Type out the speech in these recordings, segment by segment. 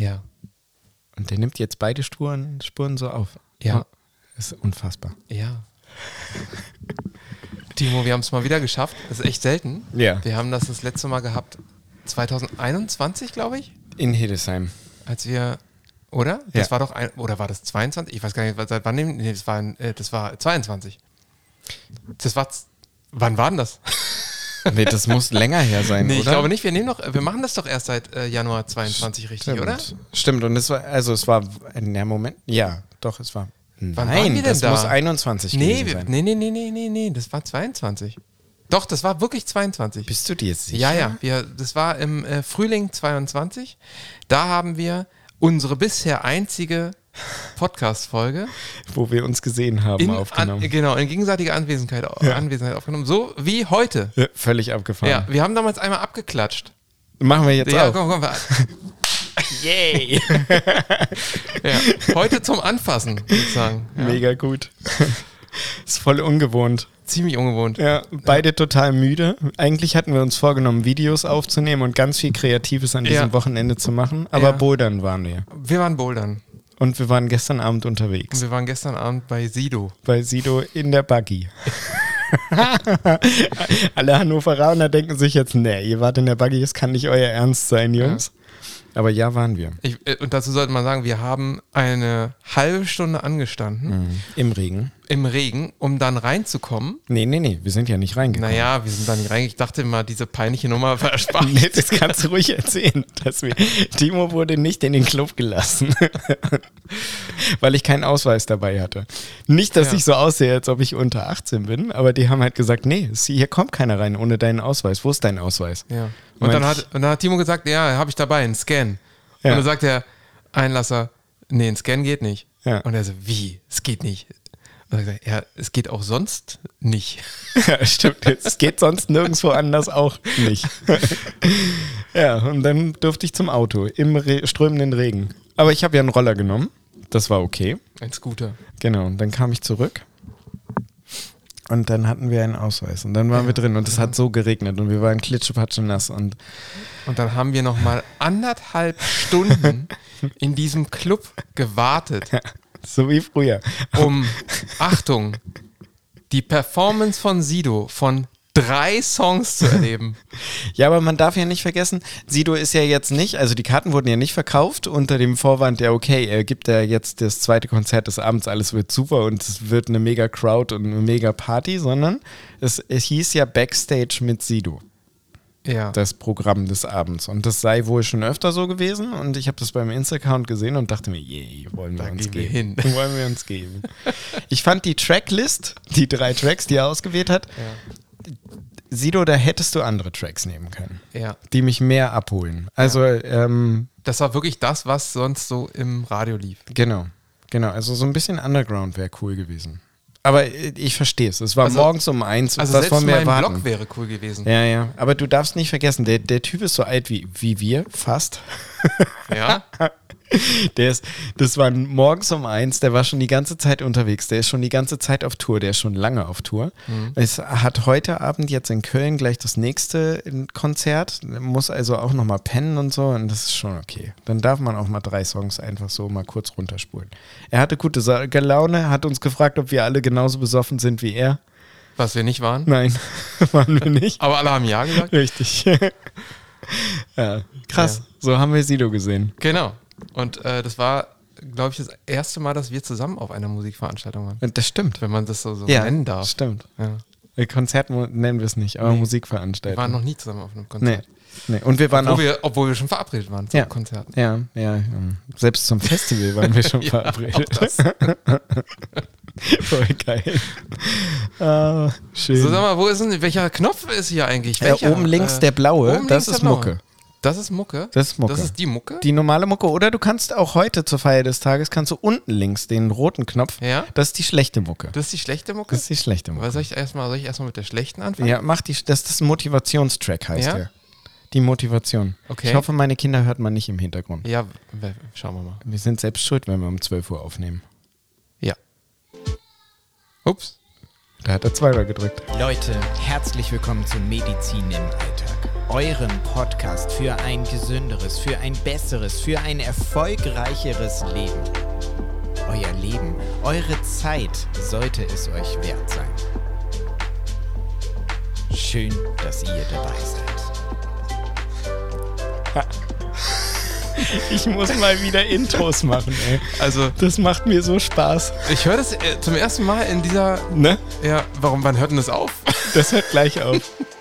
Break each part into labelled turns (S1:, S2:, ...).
S1: Ja.
S2: Und der nimmt jetzt beide Spuren, Spuren so auf.
S1: Ja.
S2: Das ist unfassbar.
S1: Ja. Timo, wir haben es mal wieder geschafft. Das ist echt selten.
S2: Ja.
S1: Wir haben das das letzte Mal gehabt 2021, glaube ich,
S2: In Hildesheim.
S1: als wir, oder? Das
S2: Ja.
S1: war doch ein, oder war das 22? Ich weiß gar nicht, seit wann nehmen, nee, das war, äh, das war 22. Das war, wann war denn das?
S2: Nee, das muss länger her sein,
S1: Nee,
S2: oder?
S1: ich glaube nicht. Wir nehmen noch, wir machen das doch erst seit äh, Januar 22 richtig,
S2: Stimmt.
S1: oder?
S2: Stimmt, und es war, also es war, in der Moment, ja, doch, es war.
S1: Wann
S2: Nein, das
S1: da?
S2: muss 21
S1: Nee,
S2: sein.
S1: nee, nee, nee, nee, nee, nee, das war 22. Doch, das war wirklich 22.
S2: Bist du dir sicher?
S1: Ja, ja, wir, das war im äh, Frühling 22. Da haben wir unsere bisher einzige Podcast-Folge
S2: Wo wir uns gesehen haben,
S1: in,
S2: aufgenommen.
S1: an, genau, in gegenseitiger Anwesenheit,
S2: Ja.
S1: Anwesenheit aufgenommen. So wie heute.
S2: ja, völlig abgefahren.
S1: Ja, wir haben damals einmal abgeklatscht.
S2: Machen wir jetzt
S1: Ja,
S2: auch.
S1: komm, komm. wir-
S2: Yay!
S1: Ja, heute zum Anfassen, würde ich sagen. Ja.
S2: Mega gut. ist voll ungewohnt.
S1: Ziemlich ungewohnt.
S2: Ja, beide total müde. Eigentlich hatten wir uns vorgenommen, Videos aufzunehmen und ganz viel Kreatives an diesem
S1: Ja.
S2: Wochenende zu machen. Aber
S1: Ja.
S2: bouldern waren wir.
S1: Wir waren bouldern.
S2: Und wir waren gestern Abend
S1: Und
S2: unterwegs.
S1: wir waren gestern Abend bei Sido.
S2: Bei Sido in der Buggy. Alle Hannoveraner denken sich jetzt, nee, ihr wart in der Buggy, das kann nicht euer Ernst sein, Jungs. Aber ja, waren wir.
S1: Ich, äh, und dazu sollte man sagen, wir haben eine halbe Stunde angestanden
S2: Im Regen.
S1: im Regen, um dann reinzukommen.
S2: Nee, nee, nee, wir sind ja nicht reingekommen.
S1: Naja, wir sind da nicht reingegangen. Ich dachte immer, diese peinliche Nummer war erspart.
S2: Nee, das kannst du ruhig erzählen. Dass wir, Timo wurde nicht in den Club gelassen, weil ich keinen Ausweis dabei hatte. Nicht, dass
S1: Ja.
S2: ich so aussehe, als ob ich unter 18 bin, aber die haben halt gesagt, nee, hier kommt keiner rein ohne deinen Ausweis. Wo ist dein Ausweis?
S1: Ja. Und dann, hat, und dann hat Timo gesagt, ja, habe ich dabei, einen Scan.
S2: Ja.
S1: Und dann sagt der Einlasser, nee, ein Scan geht nicht.
S2: Ja.
S1: Und er so, wie? Es geht nicht. Und dann sagt er, ja, es geht auch sonst nicht.
S2: Ja, stimmt. Es geht sonst nirgendwo anders auch nicht. ja, und dann durfte ich zum Auto im Re strömenden Regen. Aber ich habe ja einen Roller genommen. Das war okay.
S1: Ein Scooter.
S2: Genau, und dann kam ich zurück. Und dann hatten wir einen Ausweis. Und dann waren wir drin und es hat so geregnet und wir waren klitschepatschen nass. Und
S1: Und dann haben wir nochmal anderthalb Stunden in diesem Club gewartet,
S2: so wie früher.
S1: um, Achtung, die Performance von Sido von drei Songs zu erleben.
S2: Ja, aber man darf ja nicht vergessen, Sido ist ja jetzt nicht, also die Karten wurden ja nicht verkauft unter dem Vorwand, ja okay, er gibt ja jetzt das zweite Konzert des Abends, alles wird super und es wird eine mega Crowd und eine mega Party, sondern es, es hieß ja Backstage mit Sido,
S1: Ja.
S2: das Programm des Abends. Und das sei wohl schon öfter so gewesen und ich habe das beim Insta-Account gesehen und dachte mir, yay, wollen wir
S1: Da
S2: uns
S1: gehen wir
S2: geben.
S1: hin.
S2: wollen wir uns geben. Ich fand die Tracklist, die drei Tracks, die er ausgewählt hat, Sido, da hättest du andere Tracks nehmen können
S1: ja.
S2: die mich mehr abholen. Also, ähm,
S1: Das war wirklich das, was sonst so im Radio lief.
S2: genau, genau. Also so ein bisschen Underground wäre cool gewesen. Aber ich verstehe es. Es war
S1: Also-
S2: morgens um eins.
S1: Also
S2: was
S1: selbst mein
S2: erwarten?
S1: Blog wäre cool gewesen.
S2: Ja, ja. Aber du darfst nicht vergessen, der, der Typ ist so alt wie, wie wir, fast.
S1: Ja.
S2: Der ist, das war morgens um eins, der war schon die ganze Zeit unterwegs, der ist schon die ganze Zeit auf Tour, der ist schon lange auf Tour.
S1: Mhm.
S2: Es hat heute Abend jetzt in Köln gleich das nächste Konzert, muss also auch nochmal pennen und so und das ist schon okay. Dann darf man auch mal drei Songs einfach so mal kurz runterspulen. Er hatte gute Laune, hat uns gefragt, ob wir alle genauso besoffen sind wie er.
S1: Was wir nicht waren.
S2: Nein, waren wir nicht.
S1: Aber alle haben Ja gesagt.
S2: Richtig. ja, krass.
S1: Ja.
S2: So haben wir Sido gesehen.
S1: Genau. Und äh, das war, glaube ich, das erste Mal, dass wir zusammen auf einer Musikveranstaltung waren.
S2: Und das stimmt.
S1: Wenn man das so, so
S2: Ja,
S1: nennen darf.
S2: stimmt.
S1: Ja.
S2: Äh, Konzert nennen wir es nicht, aber
S1: Nee.
S2: Musikveranstaltung.
S1: Wir waren noch nie zusammen auf einem
S2: nee.
S1: Konzert.
S2: nee. Und wir waren
S1: Obwohl,
S2: auch.
S1: wir, obwohl wir schon verabredet waren zum
S2: Ja.
S1: Konzert.
S2: Ja, ja, ja. Selbst zum Festival waren wir schon
S1: Ja,
S2: verabredet. Voll geil. Ah, schön.
S1: So, sag mal, wo ist denn, welcher Knopf ist hier eigentlich?
S2: äh,
S1: Welcher?
S2: oben links
S1: Äh,
S2: der blaue, das ist
S1: blaue.
S2: Mucke.
S1: Das ist Mucke?
S2: Das ist Mucke.
S1: Das ist die Mucke?
S2: Die normale Mucke. Oder du kannst auch heute zur Feier des Tages, kannst du unten links den roten Knopf.
S1: Ja.
S2: Das ist die schlechte Mucke.
S1: das ist die schlechte Mucke?
S2: Das ist die schlechte Mucke.
S1: Aber soll ich erstmal soll ich erstmal mit der schlechten anfangen?
S2: Ja, mach die, das ist ein Motivationstrack, heißt
S1: Ja?
S2: der. Die Motivation.
S1: Okay.
S2: Ich hoffe, meine Kinder hört man nicht im Hintergrund.
S1: Ja, schauen wir mal.
S2: Wir sind selbst schuld, wenn wir um 12 Uhr aufnehmen.
S1: Ja. Ups.
S2: Da hat er zweimal gedrückt.
S3: Leute, herzlich willkommen zu Medizin im Alltag. Eurem Podcast für ein gesünderes, für ein besseres, für ein erfolgreicheres Leben. Euer Leben, eure Zeit sollte es euch wert sein. Schön, dass ihr dabei seid.
S2: Ich muss mal wieder Intros machen, ey.
S1: Also,
S2: Das macht mir so Spaß.
S1: ich höre das äh, zum ersten Mal in dieser.
S2: Ne?
S1: Ja, warum, wann hört denn das auf?
S2: Das hört gleich auf.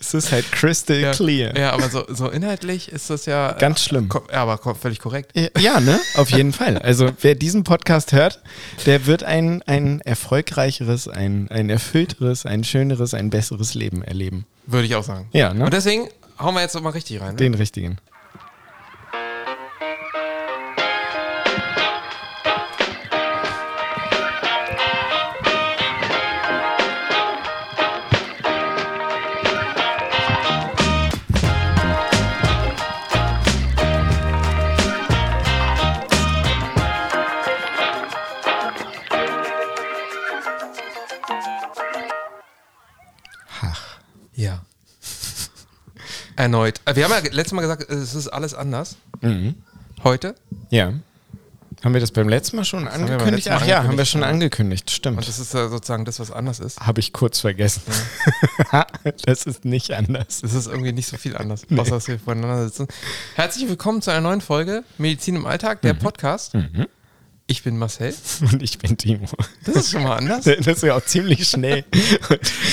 S2: es ist halt crystal
S1: Ja,
S2: clear.
S1: ja aber so, so inhaltlich ist das ja.
S2: Ganz schlimm.
S1: Ja, aber völlig korrekt.
S2: Ja, ne? Auf jeden Fall. Also wer diesen Podcast hört, der wird ein, ein erfolgreicheres, ein, ein erfüllteres, ein schöneres, ein besseres Leben erleben.
S1: Würde ich auch sagen.
S2: Ja, ne?
S1: Und deswegen hauen wir jetzt noch mal richtig rein. Ne?
S2: Den richtigen.
S1: Erneut. Äh, Wir haben ja letztes Mal gesagt, es ist alles anders.
S2: Mhm.
S1: Heute.
S2: Ja. Haben wir das beim letzten Mal schon angekündigt?
S1: Mal
S2: Ach ja, haben wir
S1: angekündigt,
S2: schon
S1: ja.
S2: angekündigt, stimmt.
S1: Und das ist sozusagen das, was anders ist.
S2: Habe ich kurz vergessen. das ist nicht anders.
S1: Es ist irgendwie nicht so viel anders, außer dass wir voneinander sitzen. Herzlich willkommen zu einer neuen Folge Medizin im Alltag, der Podcast. Ich bin Marcel.
S2: Und ich bin Timo.
S1: Das ist schon mal anders.
S2: Das ist ja auch ziemlich schnell.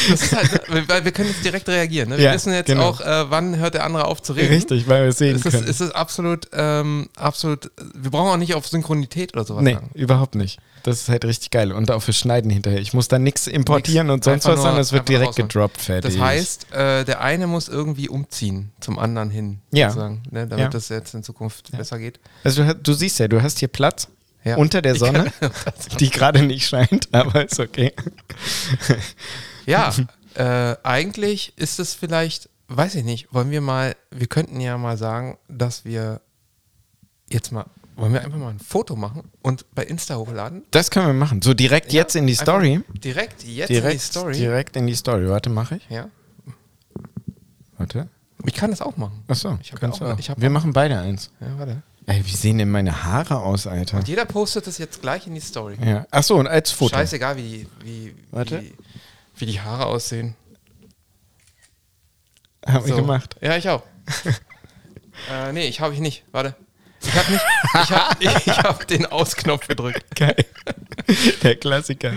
S1: Das ist halt, weil wir können jetzt direkt reagieren. Ne? Wir
S2: Ja,
S1: wissen jetzt
S2: genau.
S1: auch, äh, wann hört der andere auf zu reden.
S2: Richtig, weil wir es sehen
S1: Es ist,
S2: können.
S1: es ist absolut, ähm, absolut, wir brauchen auch nicht auf Synchronität oder sowas
S2: Nee,
S1: sagen.
S2: überhaupt nicht. Das ist halt richtig geil. Und auch für Schneiden hinterher. Ich muss da nichts importieren
S1: Nix.
S2: und sonst was, sondern es wird direkt
S1: raushauen.
S2: gedroppt, fertig.
S1: Das heißt, äh, der eine muss irgendwie umziehen zum anderen hin,
S2: Ja.
S1: sozusagen, ne? damit
S2: Ja.
S1: das jetzt in Zukunft besser geht.
S2: Also du, du siehst ja, du hast hier Platz
S1: Ja.
S2: unter der Sonne, die gerade nicht scheint, aber ist okay.
S1: Ja, äh, eigentlich ist es vielleicht, weiß ich nicht, wollen wir mal, wir könnten ja mal sagen, dass wir jetzt mal, wollen wir einfach mal ein Foto machen und bei Insta hochladen?
S2: Das können wir machen. So direkt jetzt
S1: Ja,
S2: in die Story.
S1: Direkt jetzt
S2: Direkt,
S1: in die Story.
S2: direkt in die Story. Warte, mache ich.
S1: Ja,
S2: Warte.
S1: ich kann das auch machen.
S2: Achso,
S1: Ich hab
S2: kannst
S1: ja auch-
S2: auch.
S1: ich hab
S2: Wir
S1: auch-
S2: machen beide eins.
S1: Ja, warte.
S2: Ey, wie sehen denn meine Haare aus, Alter?
S1: Und jeder postet das jetzt gleich in die Story.
S2: Ja. Achso, und als Foto.
S1: Scheißegal, wie, wie,
S2: Warte.
S1: wie, wie die Haare aussehen.
S2: Hab ich
S1: So.
S2: gemacht.
S1: Ja, ich auch. äh, nee, ich habe ich nicht. Warte. Ich habe nicht. Ich habe ich hab den Ausknopf gedrückt.
S2: Geil. Der Klassiker.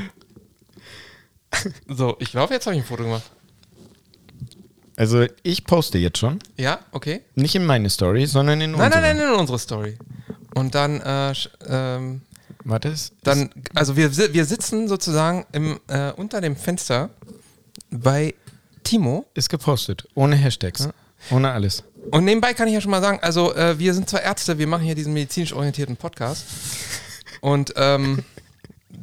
S1: So, ich glaube, jetzt habe ich ein Foto gemacht.
S2: Also ich poste jetzt schon.
S1: Ja, okay.
S2: Nicht in meine Story, sondern in
S1: Nein,
S2: unsere.
S1: nein, nein, in unsere Story. Und dann, äh, ähm,
S2: Warte, es-
S1: dann, also wir, wir sitzen sozusagen im, äh, unter dem Fenster bei Timo.
S2: ist gepostet. Ohne Hashtags. Ohne alles.
S1: Und nebenbei kann ich ja schon mal sagen, also äh, wir sind zwar Ärzte, wir machen hier diesen medizinisch orientierten Podcast. Und ähm,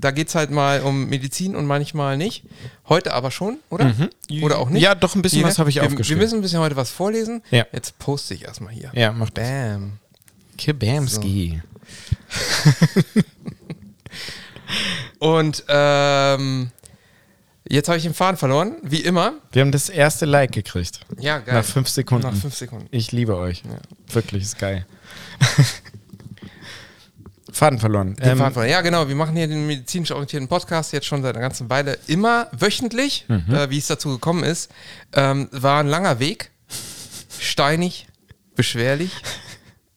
S1: da geht es halt mal um Medizin und manchmal nicht. Heute aber schon, oder? Oder auch nicht?
S2: Ja, doch, ein bisschen
S1: Hier,
S2: was habe ich
S1: wir,
S2: aufgeschrieben.
S1: Wir müssen ein bisschen heute was vorlesen.
S2: Ja.
S1: Jetzt poste ich erstmal hier.
S2: Ja, macht das.
S1: Bam.
S2: Kibamski.
S1: Und ähm, jetzt habe ich den Faden verloren, wie immer.
S2: Wir haben das erste Like gekriegt.
S1: Ja, geil.
S2: Nach fünf Sekunden.
S1: Nach fünf Sekunden.
S2: Ich liebe euch. Wirklich, ist geil. Faden verloren.
S1: Den
S2: Ähm,
S1: Faden verloren. Ja, genau. Wir machen hier den medizinisch orientierten Podcast jetzt schon seit einer ganzen Weile. Immer wöchentlich,
S2: Mhm.
S1: äh, wie es dazu gekommen ist. Ähm, war ein langer Weg. Steinig, beschwerlich.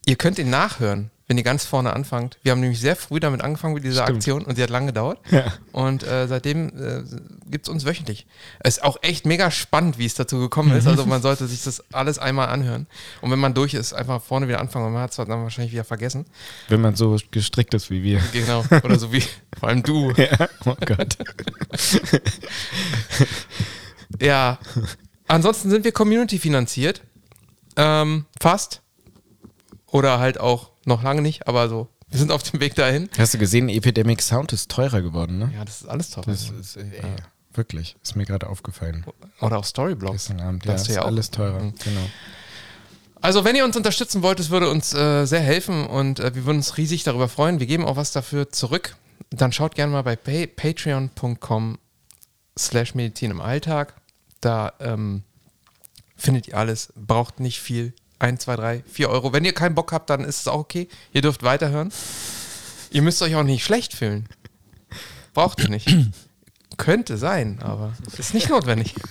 S1: Ihr könnt ihn nachhören, wenn ihr ganz vorne anfangt. Wir haben nämlich sehr früh damit angefangen mit dieser
S2: Stimmt.
S1: Aktion und sie hat lange gedauert.
S2: Ja.
S1: Und äh, seitdem äh, gibt es uns wöchentlich. Es ist auch echt mega spannend, wie es dazu gekommen ist.
S2: Mhm.
S1: Also man sollte sich das alles einmal anhören. Und wenn man durch ist, einfach vorne wieder anfangen. weil Man hat es dann wahrscheinlich wieder vergessen.
S2: wenn man so gestrickt ist wie wir.
S1: Genau. Oder so wie vor allem du.
S2: Ja, oh Gott.
S1: Ja. Ansonsten sind wir Community finanziert. Ähm, fast. Oder halt auch noch lange nicht, aber so. Wir sind auf dem Weg dahin.
S2: Hast du gesehen, Epidemic Sound ist teurer geworden, ne?
S1: Ja, das ist alles toll.
S2: Das ist, ey, wirklich, ist mir gerade aufgefallen.
S1: Oder auch Storyblogs.
S2: Gestern Abend,
S1: Das
S2: ja, ist
S1: ja auch.
S2: alles teurer,
S1: Mhm.
S2: genau.
S1: Also, wenn ihr uns unterstützen wollt, es würde uns äh, sehr helfen und äh, wir würden uns riesig darüber freuen. Wir geben auch was dafür zurück. Dann schaut gerne mal bei pa patreon.com slash Medizin im Alltag. Da ähm, Findet ihr alles. Braucht nicht viel. 1, 2, 3, 4 Euro. Wenn ihr keinen Bock habt, dann ist es auch okay. Ihr dürft weiterhören. Ihr müsst euch auch nicht schlecht fühlen. Braucht ihr nicht. Könnte sein, aber ist nicht notwendig.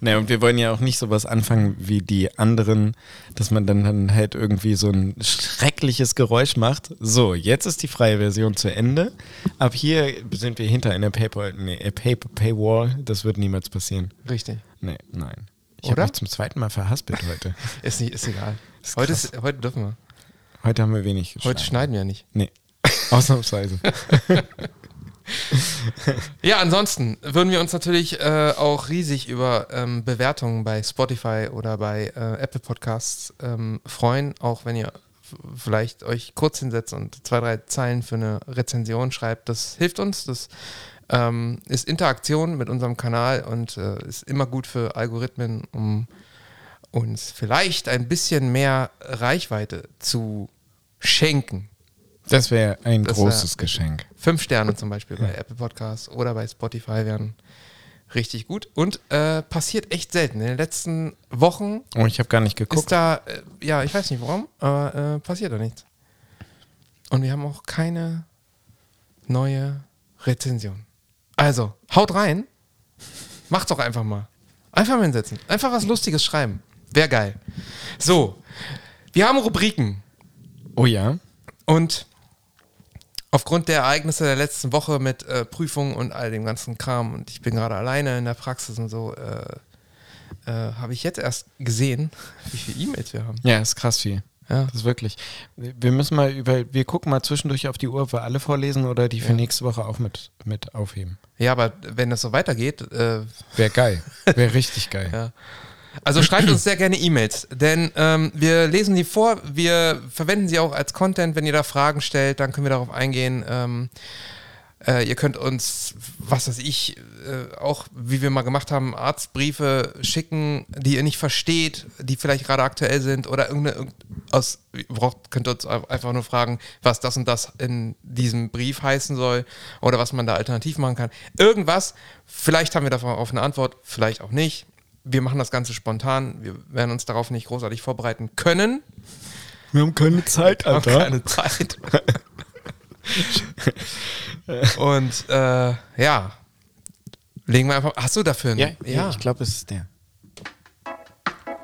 S2: Ne, und wir wollen ja auch nicht sowas anfangen wie die anderen, dass man dann, dann halt irgendwie so ein schreckliches Geräusch macht. So, jetzt ist die freie Version zu Ende. Ab hier sind wir hinter einer Paper, nee, Paper Paywall. Das wird niemals passieren.
S1: Richtig.
S2: Nee, nein. Ich habe mich zum zweiten Mal verhaspelt heute.
S1: Ist, nicht, ist egal.
S2: Ist
S1: heute, ist, heute dürfen wir.
S2: Heute haben wir wenig
S1: Heute schneiden wir nicht.
S2: Nee, ausnahmsweise.
S1: Ja, ansonsten würden wir uns natürlich äh, auch riesig über ähm, Bewertungen bei Spotify oder bei äh, Apple Podcasts ähm, freuen, auch wenn ihr vielleicht euch kurz hinsetzt und zwei, drei Zeilen für eine Rezension schreibt. Das hilft uns, das ähm, ist Interaktion mit unserem Kanal und äh, ist immer gut für Algorithmen, um uns vielleicht ein bisschen mehr Reichweite zu schenken.
S2: Das wäre ein
S1: Das wär-
S2: großes Geschenk.
S1: Fünf Sterne zum Beispiel bei Apple Podcasts oder bei Spotify wären richtig gut. Und äh, passiert echt selten. In den letzten Wochen
S2: Oh, ich habe gar nicht geguckt.
S1: ist da, äh, ja, ich weiß nicht warum, aber äh, passiert da nichts. Und wir haben auch keine neue Rezension. Also, haut rein. Macht doch einfach mal. Einfach mal hinsetzen. Einfach was Lustiges schreiben. Wäre geil. So, wir haben Rubriken.
S2: Oh ja.
S1: Und aufgrund der Ereignisse der letzten Woche mit äh, Prüfungen und all dem ganzen Kram und ich bin gerade alleine in der Praxis und so, äh, äh, habe ich jetzt erst gesehen, wie viele E-Mails wir haben.
S2: Ja, ist krass viel.
S1: Ja.
S2: Das ist wirklich. Wir müssen mal über, wir gucken mal zwischendurch auf die Uhr, ob wir alle vorlesen oder die für
S1: Ja.
S2: nächste Woche auch mit, mit aufheben.
S1: ja, aber wenn das so weitergeht, äh,
S2: Wäre geil. Wäre richtig geil.
S1: Ja. Also schreibt uns sehr gerne E-Mails, denn ähm, wir lesen die vor, wir verwenden sie auch als Content. Wenn ihr da Fragen stellt, dann können wir darauf eingehen. Ähm, äh, ihr könnt uns, was weiß ich, äh, auch wie wir mal gemacht haben, Arztbriefe schicken, die ihr nicht versteht, die vielleicht gerade aktuell sind oder irgendeine, irgend- aus, ihr braucht, könnt ihr uns einfach nur fragen, was das und das in diesem Brief heißen soll oder was man da alternativ machen kann. Irgendwas, vielleicht haben wir darauf eine Antwort, vielleicht auch nicht. Wir machen das Ganze spontan. Wir werden uns darauf nicht großartig vorbereiten können.
S2: Wir haben keine Zeit,
S1: Wir haben keine Zeit. Und äh, ja, legen wir einfach. Hast du dafür einen?
S2: Ja, ja. ich glaube, es ist der.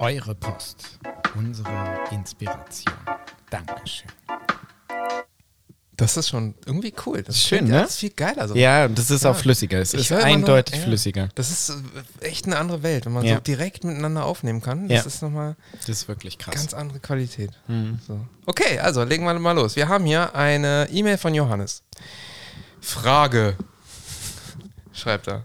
S3: Eure Post. Unsere Inspiration. Dankeschön.
S1: Das ist schon irgendwie cool. Das
S2: Ist schön, ne?
S1: Das ist viel geiler. So.
S2: Ja, das ist
S1: Ja.
S2: auch flüssiger. Es
S1: Ich
S2: ist
S1: immer nur-
S2: eindeutig
S1: ja.
S2: flüssiger.
S1: Das ist äh, echt eine andere Welt, wenn man
S2: Ja.
S1: so direkt miteinander aufnehmen kann. Das
S2: Ja.
S1: ist nochmal
S2: Das ist wirklich krass.
S1: ganz andere Qualität.
S2: Mhm.
S1: So. Okay, also legen wir mal los. Wir haben hier eine E-Mail von Johannes. Frage. Schreibt er.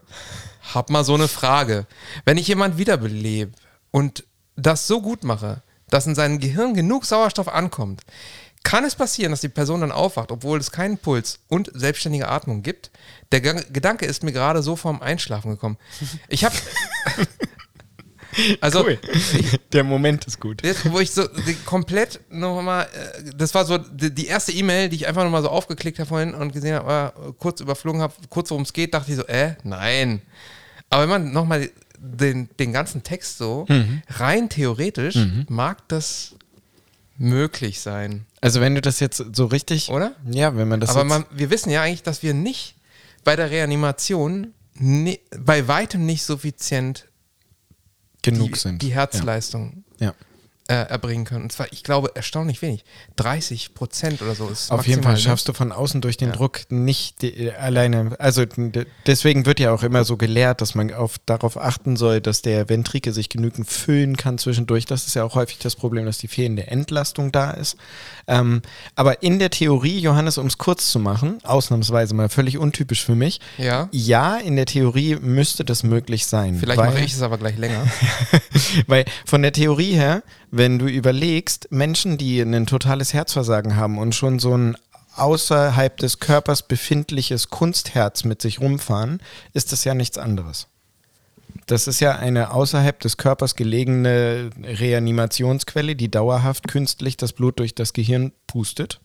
S1: Hab mal so eine Frage. Wenn ich jemand wiederbelebe und das so gut mache, dass in seinem Gehirn genug Sauerstoff ankommt, kann es passieren, dass die Person dann aufwacht, obwohl es keinen Puls und selbstständige Atmung gibt? Der Ge- Gedanke ist mir gerade so vorm Einschlafen gekommen. Ich habe also
S2: Cool. Der Moment ist gut.
S1: Jetzt, wo ich so komplett nochmal, äh, das war so die, erste E-Mail, die ich einfach nochmal so aufgeklickt habe vorhin und gesehen habe, kurz überflogen habe, kurz worum es geht, dachte ich so, äh, nein. Aber wenn man nochmal den, den ganzen Text so, rein theoretisch, mag das möglich sein,
S2: Also wenn du das jetzt so richtig,
S1: oder?
S2: ja, wenn man das
S1: Aber
S2: jetzt,
S1: man, wir wissen ja eigentlich, dass wir nicht bei der Reanimation ni- bei weitem nicht suffizient
S2: genug
S1: die,
S2: sind.
S1: die Herzleistung
S2: Ja.
S1: Äh, erbringen können. Und zwar, ich glaube, erstaunlich wenig. 30 Prozent oder so ist
S2: Auf jeden Fall
S1: ne?
S2: schaffst du von außen durch den
S1: Ja.
S2: Druck nicht die, äh, alleine, also deswegen wird ja auch immer so gelehrt, dass man auf, darauf achten soll, dass der Ventrikel sich genügend füllen kann zwischendurch. Das ist ja auch häufig das Problem, dass die fehlende Entlastung da ist. Ähm, aber in der Theorie, Johannes, um es kurz zu machen, ausnahmsweise mal völlig untypisch für mich,
S1: Ja,
S2: ja, in der Theorie müsste das möglich sein.
S1: vielleicht
S2: weil,
S1: mache ich es aber gleich länger.
S2: weil von der Theorie her, wenn du überlegst, Menschen, die ein totales Herzversagen haben und schon so ein außerhalb des Körpers befindliches Kunstherz mit sich rumfahren, ist das ja nichts anderes. Das ist ja eine außerhalb des Körpers gelegene Reanimationsquelle, die dauerhaft künstlich das Blut durch das Gehirn pustet.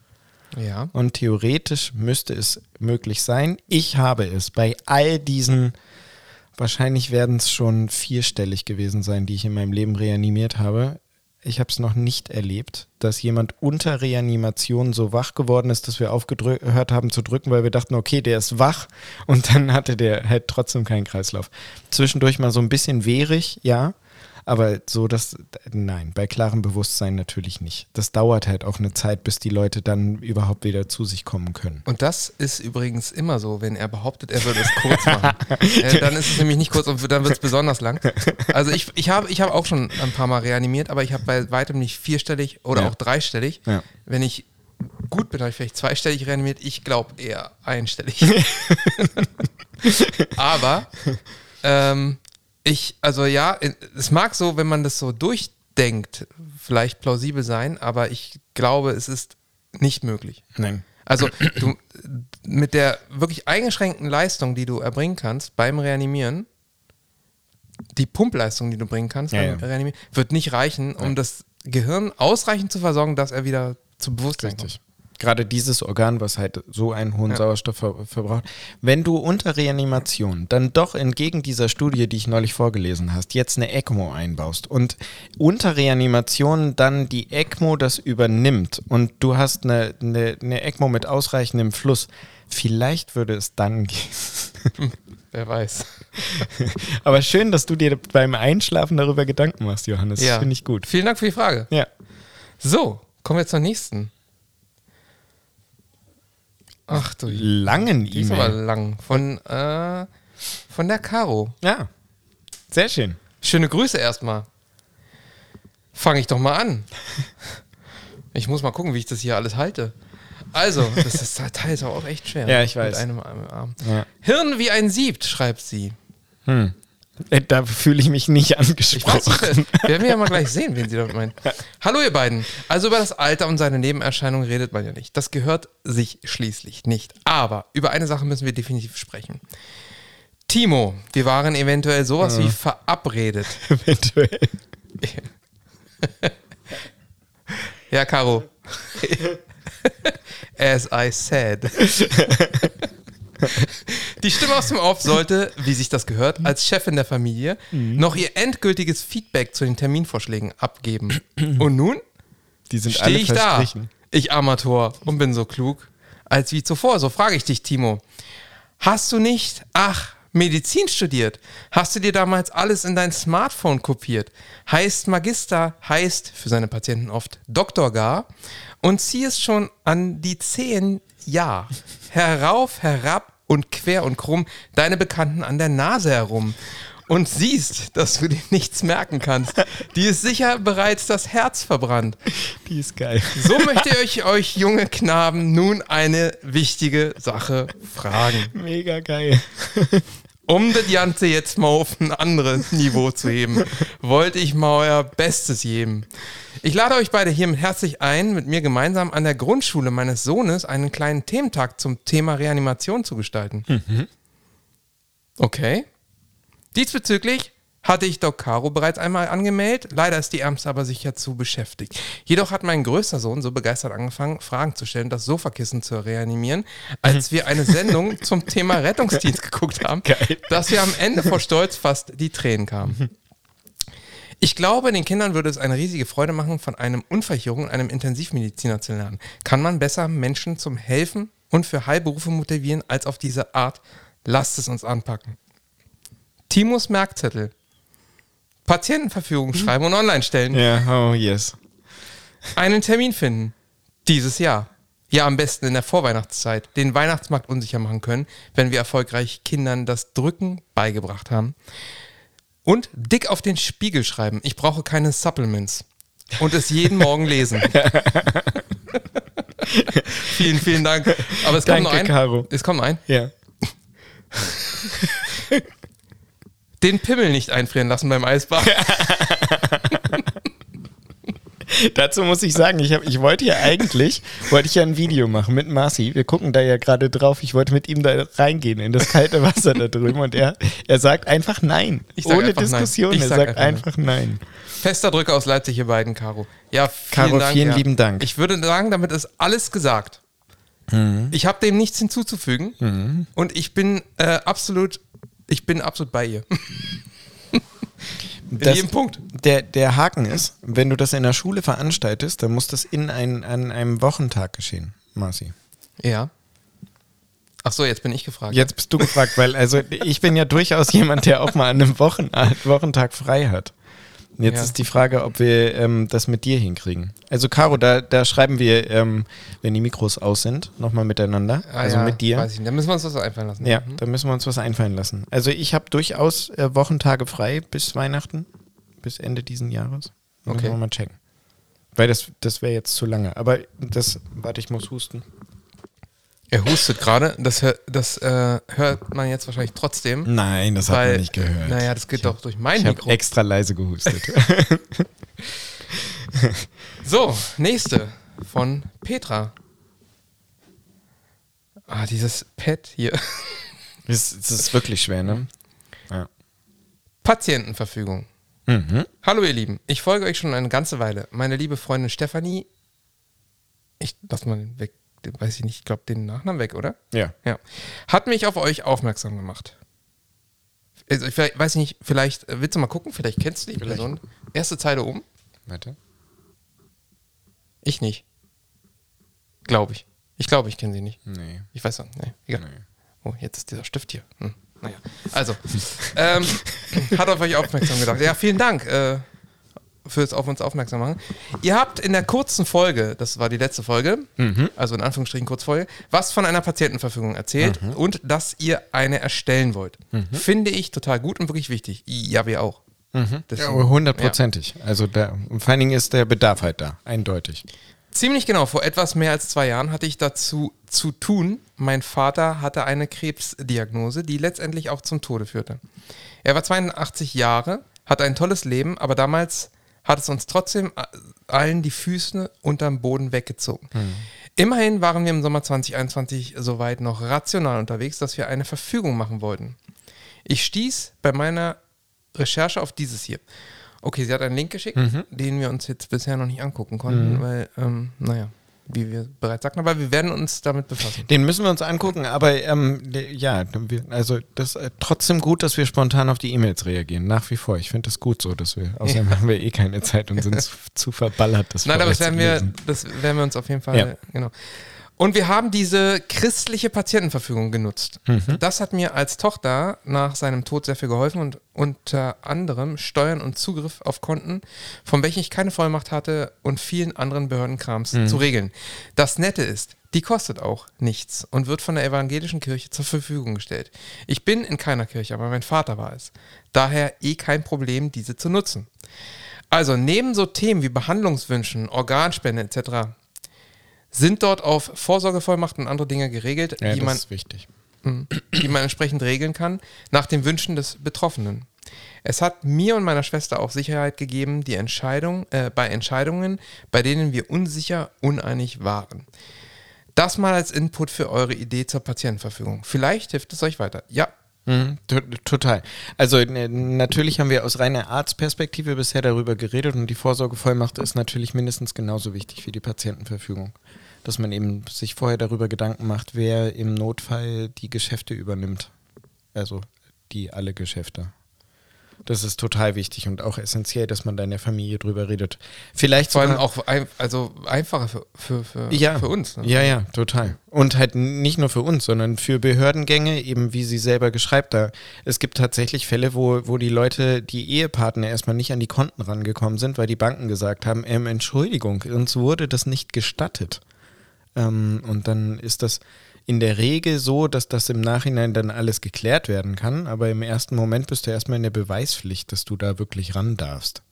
S1: Ja.
S2: Und theoretisch müsste es möglich sein. Ich habe es bei all diesen Wahrscheinlich werden es schon vierstellig gewesen sein, die ich in meinem Leben reanimiert habe. Ich habe es noch nicht erlebt, dass jemand unter Reanimation so wach geworden ist, dass wir aufgehört haben zu drücken, weil wir dachten, okay, der ist wach und dann hatte der halt trotzdem keinen Kreislauf. Zwischendurch mal so ein bisschen wehrig, ja, aber so das, nein, bei klarem Bewusstsein natürlich nicht. Das dauert halt auch eine Zeit, bis die Leute dann überhaupt wieder zu sich kommen können.
S1: Und das ist übrigens immer so, wenn er behauptet, er würde es kurz machen. äh, dann ist es nämlich nicht kurz und dann wird es besonders lang. Also ich, ich habe ich hab auch schon ein paar Mal reanimiert, aber ich habe bei weitem nicht vierstellig oder
S2: Ja.
S1: auch dreistellig.
S2: Ja.
S1: Wenn ich gut bin, habe ich vielleicht zweistellig reanimiert. Ich glaube eher einstellig. aber ähm, ich, also ja, es mag so, wenn man das so durchdenkt, vielleicht plausibel sein, aber ich glaube, es ist nicht möglich.
S2: Nein.
S1: Also du mit der wirklich eingeschränkten Leistung, die du erbringen kannst beim Reanimieren, die Pumpleistung, die du bringen kannst
S2: Ja,
S1: beim
S2: ja.
S1: Reanimieren, wird nicht reichen, um das Gehirn ausreichend zu versorgen, dass er wieder zu Bewusstsein
S2: Richtig. Gerade dieses Organ, was halt so einen hohen
S1: Ja.
S2: Sauerstoff ver verbraucht. Wenn du unter Reanimation dann doch entgegen dieser Studie, die ich neulich vorgelesen hast, jetzt eine ECMO einbaust und unter Reanimation dann die ECMO das übernimmt und du hast eine, eine, eine ECMO mit ausreichendem Fluss, vielleicht würde es dann gehen.
S1: Wer weiß.
S2: Aber schön, dass du dir beim Einschlafen darüber Gedanken machst, Johannes. Das finde ich gut.
S1: Vielen Dank für die Frage.
S2: Ja.
S1: So, kommen wir zur nächsten. Ach du,
S2: Langen
S1: die ist aber
S2: E-Mail.
S1: lang. Von, äh, von der Caro.
S2: Ja. Sehr schön.
S1: Schöne Grüße erstmal. Fange ich doch mal an. Ich muss mal gucken, wie ich das hier alles halte. Also, das ist Teil ist aber auch echt schwer.
S2: Ja, ich weiß.
S1: Mit einem Arm.
S2: Ja.
S1: Hirn wie ein Sieb, schreibt sie.
S2: Äh, Da fühle ich mich nicht
S1: Ich weiß
S2: angesprochen.
S1: nicht, werden wir ja mal gleich sehen, wen sie damit meint. Hallo ihr beiden. Also über das Alter und seine Nebenerscheinungen redet man ja nicht. Das gehört sich schließlich nicht. Aber über eine Sache müssen wir definitiv sprechen. Timo, wir waren eventuell sowas wie verabredet.
S2: Eventuell.
S1: Ja, Caro. As I said. Die Stimme aus dem Off sollte, wie sich das gehört, als Chefin der Familie noch ihr endgültiges Feedback zu den Terminvorschlägen abgeben. Und nun
S2: Die sind
S1: stehe ich da, ich Amateur, und bin so klug als wie zuvor. So frage ich dich, Timo. Hast du nicht, ach, Medizin studiert? Hast du dir damals alles in dein Smartphone kopiert? Heißt Magister, heißt für seine Patienten oft Doktor gar und ziehst schon an die zehn Jahr herauf, herab und quer und krumm deine Bekannten an der Nase herum und siehst, dass du dir nichts merken kannst. Die ist sicher bereits das Herz verbrannt.
S2: Die ist geil.
S1: So möchte ich euch, junge Knaben, nun eine wichtige Sache fragen.
S2: Mega geil.
S1: Um das Ganze jetzt mal auf ein anderes Niveau zu heben, wollte ich mal euer Bestes geben. Ich lade euch beide hiermit herzlich ein, mit mir gemeinsam an der Grundschule meines Sohnes einen kleinen Thementag zum Thema Reanimation zu gestalten. Okay. Diesbezüglich hatte ich Doc Caro bereits einmal angemeldet. Leider ist die Ärmste aber sicher zu beschäftigt. Jedoch hat mein größter Sohn so begeistert angefangen, Fragen zu stellen, das Sofakissen zu reanimieren, als wir eine Sendung zum Thema Rettungsdienst geguckt haben,
S2: Geil.
S1: dass wir am Ende vor Stolz fast die Tränen kamen. Ich glaube, den Kindern würde es eine riesige Freude machen, von einem Unfallchirurgen und einem Intensivmediziner zu lernen. Kann man besser Menschen zum Helfen und für Heilberufe motivieren als auf diese Art? Lasst es uns anpacken. Timos Merkzettel. Patientenverfügung schreiben und online stellen.
S2: Ja, oh yes.
S1: Einen Termin finden. Dieses Jahr. Ja, am besten in der Vorweihnachtszeit. Den Weihnachtsmarkt unsicher machen können, wenn wir erfolgreich Kindern das Drücken beigebracht haben. Und dick auf den Spiegel schreiben. Ich brauche keine Supplements. Und es jeden Morgen lesen. vielen, vielen Dank. Aber es kommt noch
S2: Danke,
S1: ein.
S2: Caro.
S1: Es kommt noch ein.
S2: Ja.
S1: Den Pimmel nicht einfrieren lassen beim Eisbad.
S2: Dazu muss ich sagen, ich, hab, ich wollte ja eigentlich, wollte ich ja ein Video machen mit Marci. Wir gucken da ja gerade drauf. Ich wollte mit ihm da reingehen in das kalte Wasser da drüben und er, er sagt einfach nein.
S1: Sag
S2: Ohne
S1: einfach nein.
S2: Diskussion.
S1: Ich
S2: Er
S1: sag
S2: sagt
S1: einfach
S2: einfach nein.
S1: Fester Drücker aus Leipzig, ihr beiden, Caro. Ja, vielen
S2: Caro,
S1: Dank.
S2: vielen
S1: ja.
S2: lieben Dank.
S1: Ich würde sagen, damit ist alles gesagt.
S2: Mhm.
S1: Ich habe dem nichts hinzuzufügen und ich bin äh, absolut Ich bin absolut bei ihr. In
S2: Das-
S1: jedem Punkt.
S2: Der, der Haken ist, wenn du das in der Schule veranstaltest, dann muss das in ein, an einem Wochentag geschehen, Marci.
S1: Ja. Ach so, jetzt bin ich gefragt.
S2: Jetzt bist du gefragt, weil also ich bin ja durchaus jemand, der auch mal an einem Wochen, Wochentag frei hat. Jetzt
S1: Ja.
S2: ist die Frage, ob wir ähm, das mit dir hinkriegen. Also Caro, da, da schreiben wir, ähm, wenn die Mikros aus sind, nochmal miteinander.
S1: Ah,
S2: also
S1: ja,
S2: mit dir.
S1: Weiß ich nicht. Da müssen wir uns was einfallen lassen.
S2: Ja,
S1: Mhm.
S2: da müssen wir uns was einfallen lassen. Also ich habe durchaus äh, Wochentage frei bis Weihnachten, bis Ende diesen Jahres. Müssen
S1: Okay.
S2: wir mal checken. Weil das, das wäre jetzt zu lange. Aber das, warte, ich muss husten.
S1: Er hustet gerade. Das, hör, das äh, hört man jetzt wahrscheinlich trotzdem.
S2: Nein, das hat
S1: weil,
S2: man nicht gehört.
S1: Naja, das geht doch durch mein
S2: ich habe
S1: Mikro.
S2: extra leise gehustet.
S1: So, nächste von Petra. Ah, dieses Pad hier.
S2: das, das ist wirklich schwer, ne? Ja.
S1: Patientenverfügung.
S2: Mhm.
S1: Hallo ihr Lieben, ich folge euch schon eine ganze Weile. Meine liebe Freundin Stefanie, ich lass mal den weg, weiß ich nicht, ich glaube den Nachnamen weg, oder?
S2: Ja.
S1: Ja. Hat mich auf euch aufmerksam gemacht. Also ich we- weiß nicht, vielleicht äh, willst du mal gucken, vielleicht kennst du die
S2: Vielleicht.
S1: Person. Erste Zeile oben.
S2: Warte.
S1: Ich nicht. Glaube ich. Ich glaube, ich kenne sie nicht.
S2: Nee.
S1: Ich weiß nicht. Nee, egal.
S2: Nee.
S1: Oh, jetzt ist dieser Stift hier. Hm. Naja. Also, ähm, hat auf euch aufmerksam gedacht. Ja, vielen Dank äh, fürs auf uns aufmerksam machen. Ihr habt in der kurzen Folge, das war die letzte Folge, also in Anführungsstrichen Kurzfolge, was von einer Patientenverfügung erzählt und dass ihr eine erstellen wollt. Finde ich total gut und wirklich wichtig. Ja, wir auch.
S2: Ja,
S1: Deswegen-
S2: hundertprozentig. Also da, und vor allen Dingen ist der Bedarf halt da, eindeutig.
S1: Ziemlich genau, vor etwas mehr als zwei Jahren hatte ich dazu zu tun. Mein Vater hatte eine Krebsdiagnose, die letztendlich auch zum Tode führte. Er war 82 Jahre, hatte ein tolles Leben, aber damals hat es uns trotzdem a- allen die Füße unterm Boden weggezogen. Immerhin waren wir im Sommer 2021 soweit noch rational unterwegs, dass wir eine Verfügung machen wollten. Ich stieß bei meiner Recherche auf dieses hier. Okay, sie hat einen Link geschickt, den wir uns jetzt bisher noch nicht angucken konnten, weil, ähm, naja, wie wir bereits sagten, aber wir werden uns damit befassen.
S2: Den müssen wir uns angucken, aber ähm, ja, also das äh, trotzdem gut, dass wir spontan auf die E-Mails reagieren. Nach wie vor. Ich finde das gut so, dass wir, außerdem haben wir eh keine Zeit und sind zu, verballert, das
S1: Nein, aber das werden, wir, das werden wir uns auf jeden Fall,
S2: Ja.
S1: genau. Und wir haben diese christliche Patientenverfügung genutzt. Das hat mir als Tochter nach seinem Tod sehr viel geholfen und unter anderem Steuern und Zugriff auf Konten, von welchen ich keine Vollmacht hatte und vielen anderen Behördenkrams zu regeln. Das Nette ist, die kostet auch nichts und wird von der evangelischen Kirche zur Verfügung gestellt. Ich bin in keiner Kirche, aber mein Vater war es. Daher eh kein Problem, diese zu nutzen. Also neben so Themen wie Behandlungswünschen, Organspende etc. sind dort auf Vorsorgevollmacht und andere Dinge geregelt,
S2: Ja,
S1: die, man,
S2: wichtig.
S1: die man entsprechend regeln kann, nach den Wünschen des Betroffenen. Es hat mir und meiner Schwester auch Sicherheit gegeben, die Entscheidung, äh, bei Entscheidungen, bei denen wir unsicher, uneinig waren. Das mal als Input für eure Idee zur Patientenverfügung. Vielleicht hilft es euch weiter. Ja,
S2: Mhm, to- total. Also natürlich haben wir aus reiner Arztperspektive bisher darüber geredet und die Vorsorgevollmacht ist natürlich mindestens genauso wichtig wie die Patientenverfügung. Dass man eben sich vorher darüber Gedanken macht, wer im Notfall die Geschäfte übernimmt. Also die alle Geschäfte. Das ist total wichtig und auch essentiell, dass man da in der Familie drüber redet. Vielleicht
S1: vor allem auch ein, also einfacher für, für, für,
S2: ja,
S1: für uns. ne?
S2: Ja, ja, total. Und halt nicht nur für uns, sondern für Behördengänge, eben wie sie selber geschreibt da. Es gibt tatsächlich Fälle, wo, wo die Leute, die Ehepartner erstmal nicht an die Konten rangekommen sind, weil die Banken gesagt haben, ähm, Entschuldigung, uns wurde das nicht gestattet. Ähm, und dann ist das in der Regel so, dass das im Nachhinein dann alles geklärt werden kann, aber im ersten Moment bist du erstmal in der Beweispflicht, dass du da wirklich ran darfst.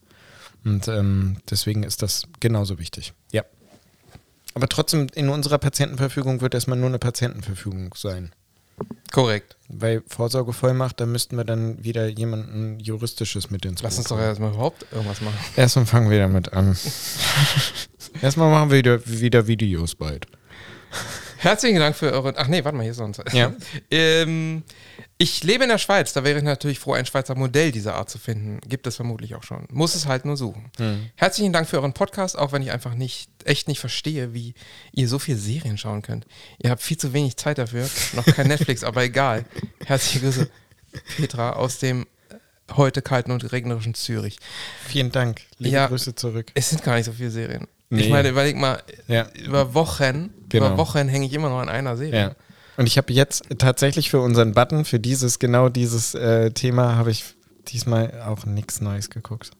S2: Und ähm, deswegen ist das genauso wichtig. Ja. Aber trotzdem, in unserer Patientenverfügung wird erstmal nur eine Patientenverfügung sein.
S1: Korrekt.
S2: Weil Vorsorgevollmacht, da müssten wir dann wieder jemanden Juristisches mit ins
S1: Lass
S2: Boot
S1: uns doch erstmal überhaupt irgendwas machen.
S2: Erstmal fangen wir damit an. erstmal machen wir wieder, wieder Videos bald.
S1: Herzlichen Dank für eure. Ach nee, warte mal, hier ist noch ein
S2: Ja.
S1: ähm, Ich lebe in der Schweiz, da wäre ich natürlich froh, ein Schweizer Modell dieser Art zu finden. Gibt es vermutlich auch schon. Muss es halt nur suchen. Herzlichen Dank für euren Podcast, auch wenn ich einfach nicht, echt nicht verstehe, wie ihr so viel Serien schauen könnt. Ihr habt viel zu wenig Zeit dafür. Noch kein Netflix, aber egal. Herzliche Grüße. Petra aus dem heute kalten und regnerischen Zürich.
S2: Vielen Dank. Liebe
S1: Ja.
S2: Grüße zurück.
S1: Es sind gar nicht so viele Serien.
S2: Nee.
S1: Ich meine, überleg mal,
S2: Ja.
S1: über Wochen,
S2: Genau.
S1: über Wochen hänge ich immer noch an einer Serie.
S2: Ja. Und ich habe jetzt tatsächlich für unseren Button, für dieses, genau dieses äh, Thema, habe ich diesmal auch nichts Neues geguckt.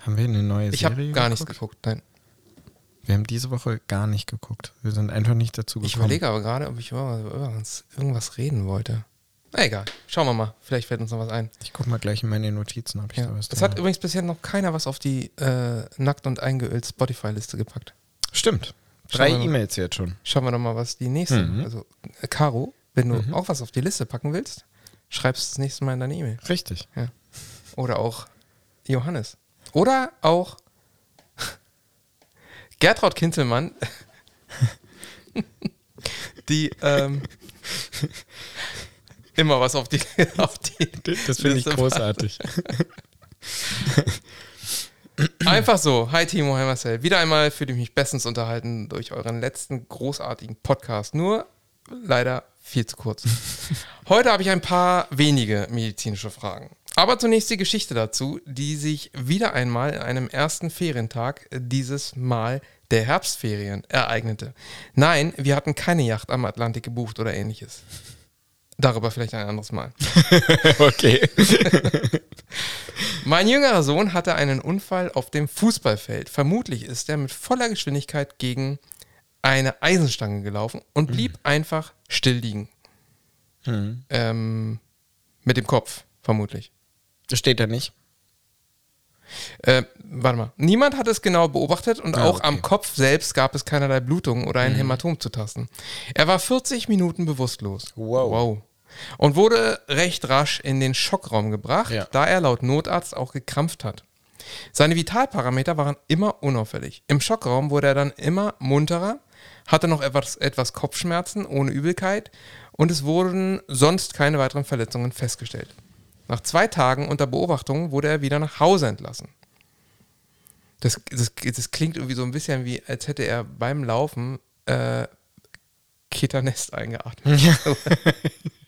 S2: Haben wir eine neue
S1: Ich
S2: Serie
S1: habe gar nichts
S2: geguckt?
S1: geguckt, nein.
S2: Wir haben diese Woche gar nicht geguckt. Wir sind einfach nicht dazu gekommen.
S1: Ich überlege aber gerade, ob ich über irgendwas, irgendwas reden wollte. Na egal, schauen wir mal. Vielleicht fällt uns noch was ein.
S2: Ich guck mal gleich in meine Notizen, ob ich
S1: Ja.
S2: da was
S1: Es
S2: drin
S1: hat übrigens bisher noch keiner was auf die äh, nackt und eingeölt Spotify-Liste gepackt.
S2: Stimmt. Drei. E-Mails jetzt schon.
S1: Schauen wir doch mal, was die nächste.
S2: Mhm.
S1: Also, äh, Caro, wenn du auch was auf die Liste packen willst, schreibst das nächste Mal in deine E-Mail.
S2: Richtig.
S1: Ja. Oder auch Johannes. Oder auch Gertraud Kinzelmann, die ähm, immer was auf die, auf die
S2: Das finde ich großartig.
S1: Einfach so. Hi Timo, hi Marcel. Wieder einmal fühle ich mich bestens unterhalten durch euren letzten großartigen Podcast. Nur leider viel zu kurz. Heute habe ich ein paar wenige medizinische Fragen. Aber zunächst die Geschichte dazu, die sich wieder einmal in einem ersten Ferientag, dieses Mal der Herbstferien, ereignete. Nein, wir hatten keine Yacht am Atlantik gebucht oder ähnliches. Darüber vielleicht ein anderes Mal.
S2: okay.
S1: Mein jüngerer Sohn hatte einen Unfall auf dem Fußballfeld. Vermutlich ist er mit voller Geschwindigkeit gegen eine Eisenstange gelaufen und blieb einfach still liegen.
S2: Hm.
S1: Ähm, mit dem Kopf, vermutlich.
S2: Das steht da nicht.
S1: Äh, warte mal. Niemand hat es genau beobachtet und
S2: Ah,
S1: auch
S2: okay.
S1: am Kopf selbst gab es keinerlei Blutung oder ein Hämatom zu tasten. Er war 40 Minuten bewusstlos.
S2: Wow.
S1: wow. Und wurde recht rasch in den Schockraum gebracht,
S2: Ja.
S1: da er laut Notarzt auch gekrampft hat. Seine Vitalparameter waren immer unauffällig. Im Schockraum wurde er dann immer munterer, hatte noch etwas, etwas Kopfschmerzen ohne Übelkeit und es wurden sonst keine weiteren Verletzungen festgestellt. Nach zwei Tagen unter Beobachtung wurde er wieder nach Hause entlassen. Das, das, das klingt irgendwie so ein bisschen wie, als hätte er beim Laufen äh, Ketanest eingeatmet.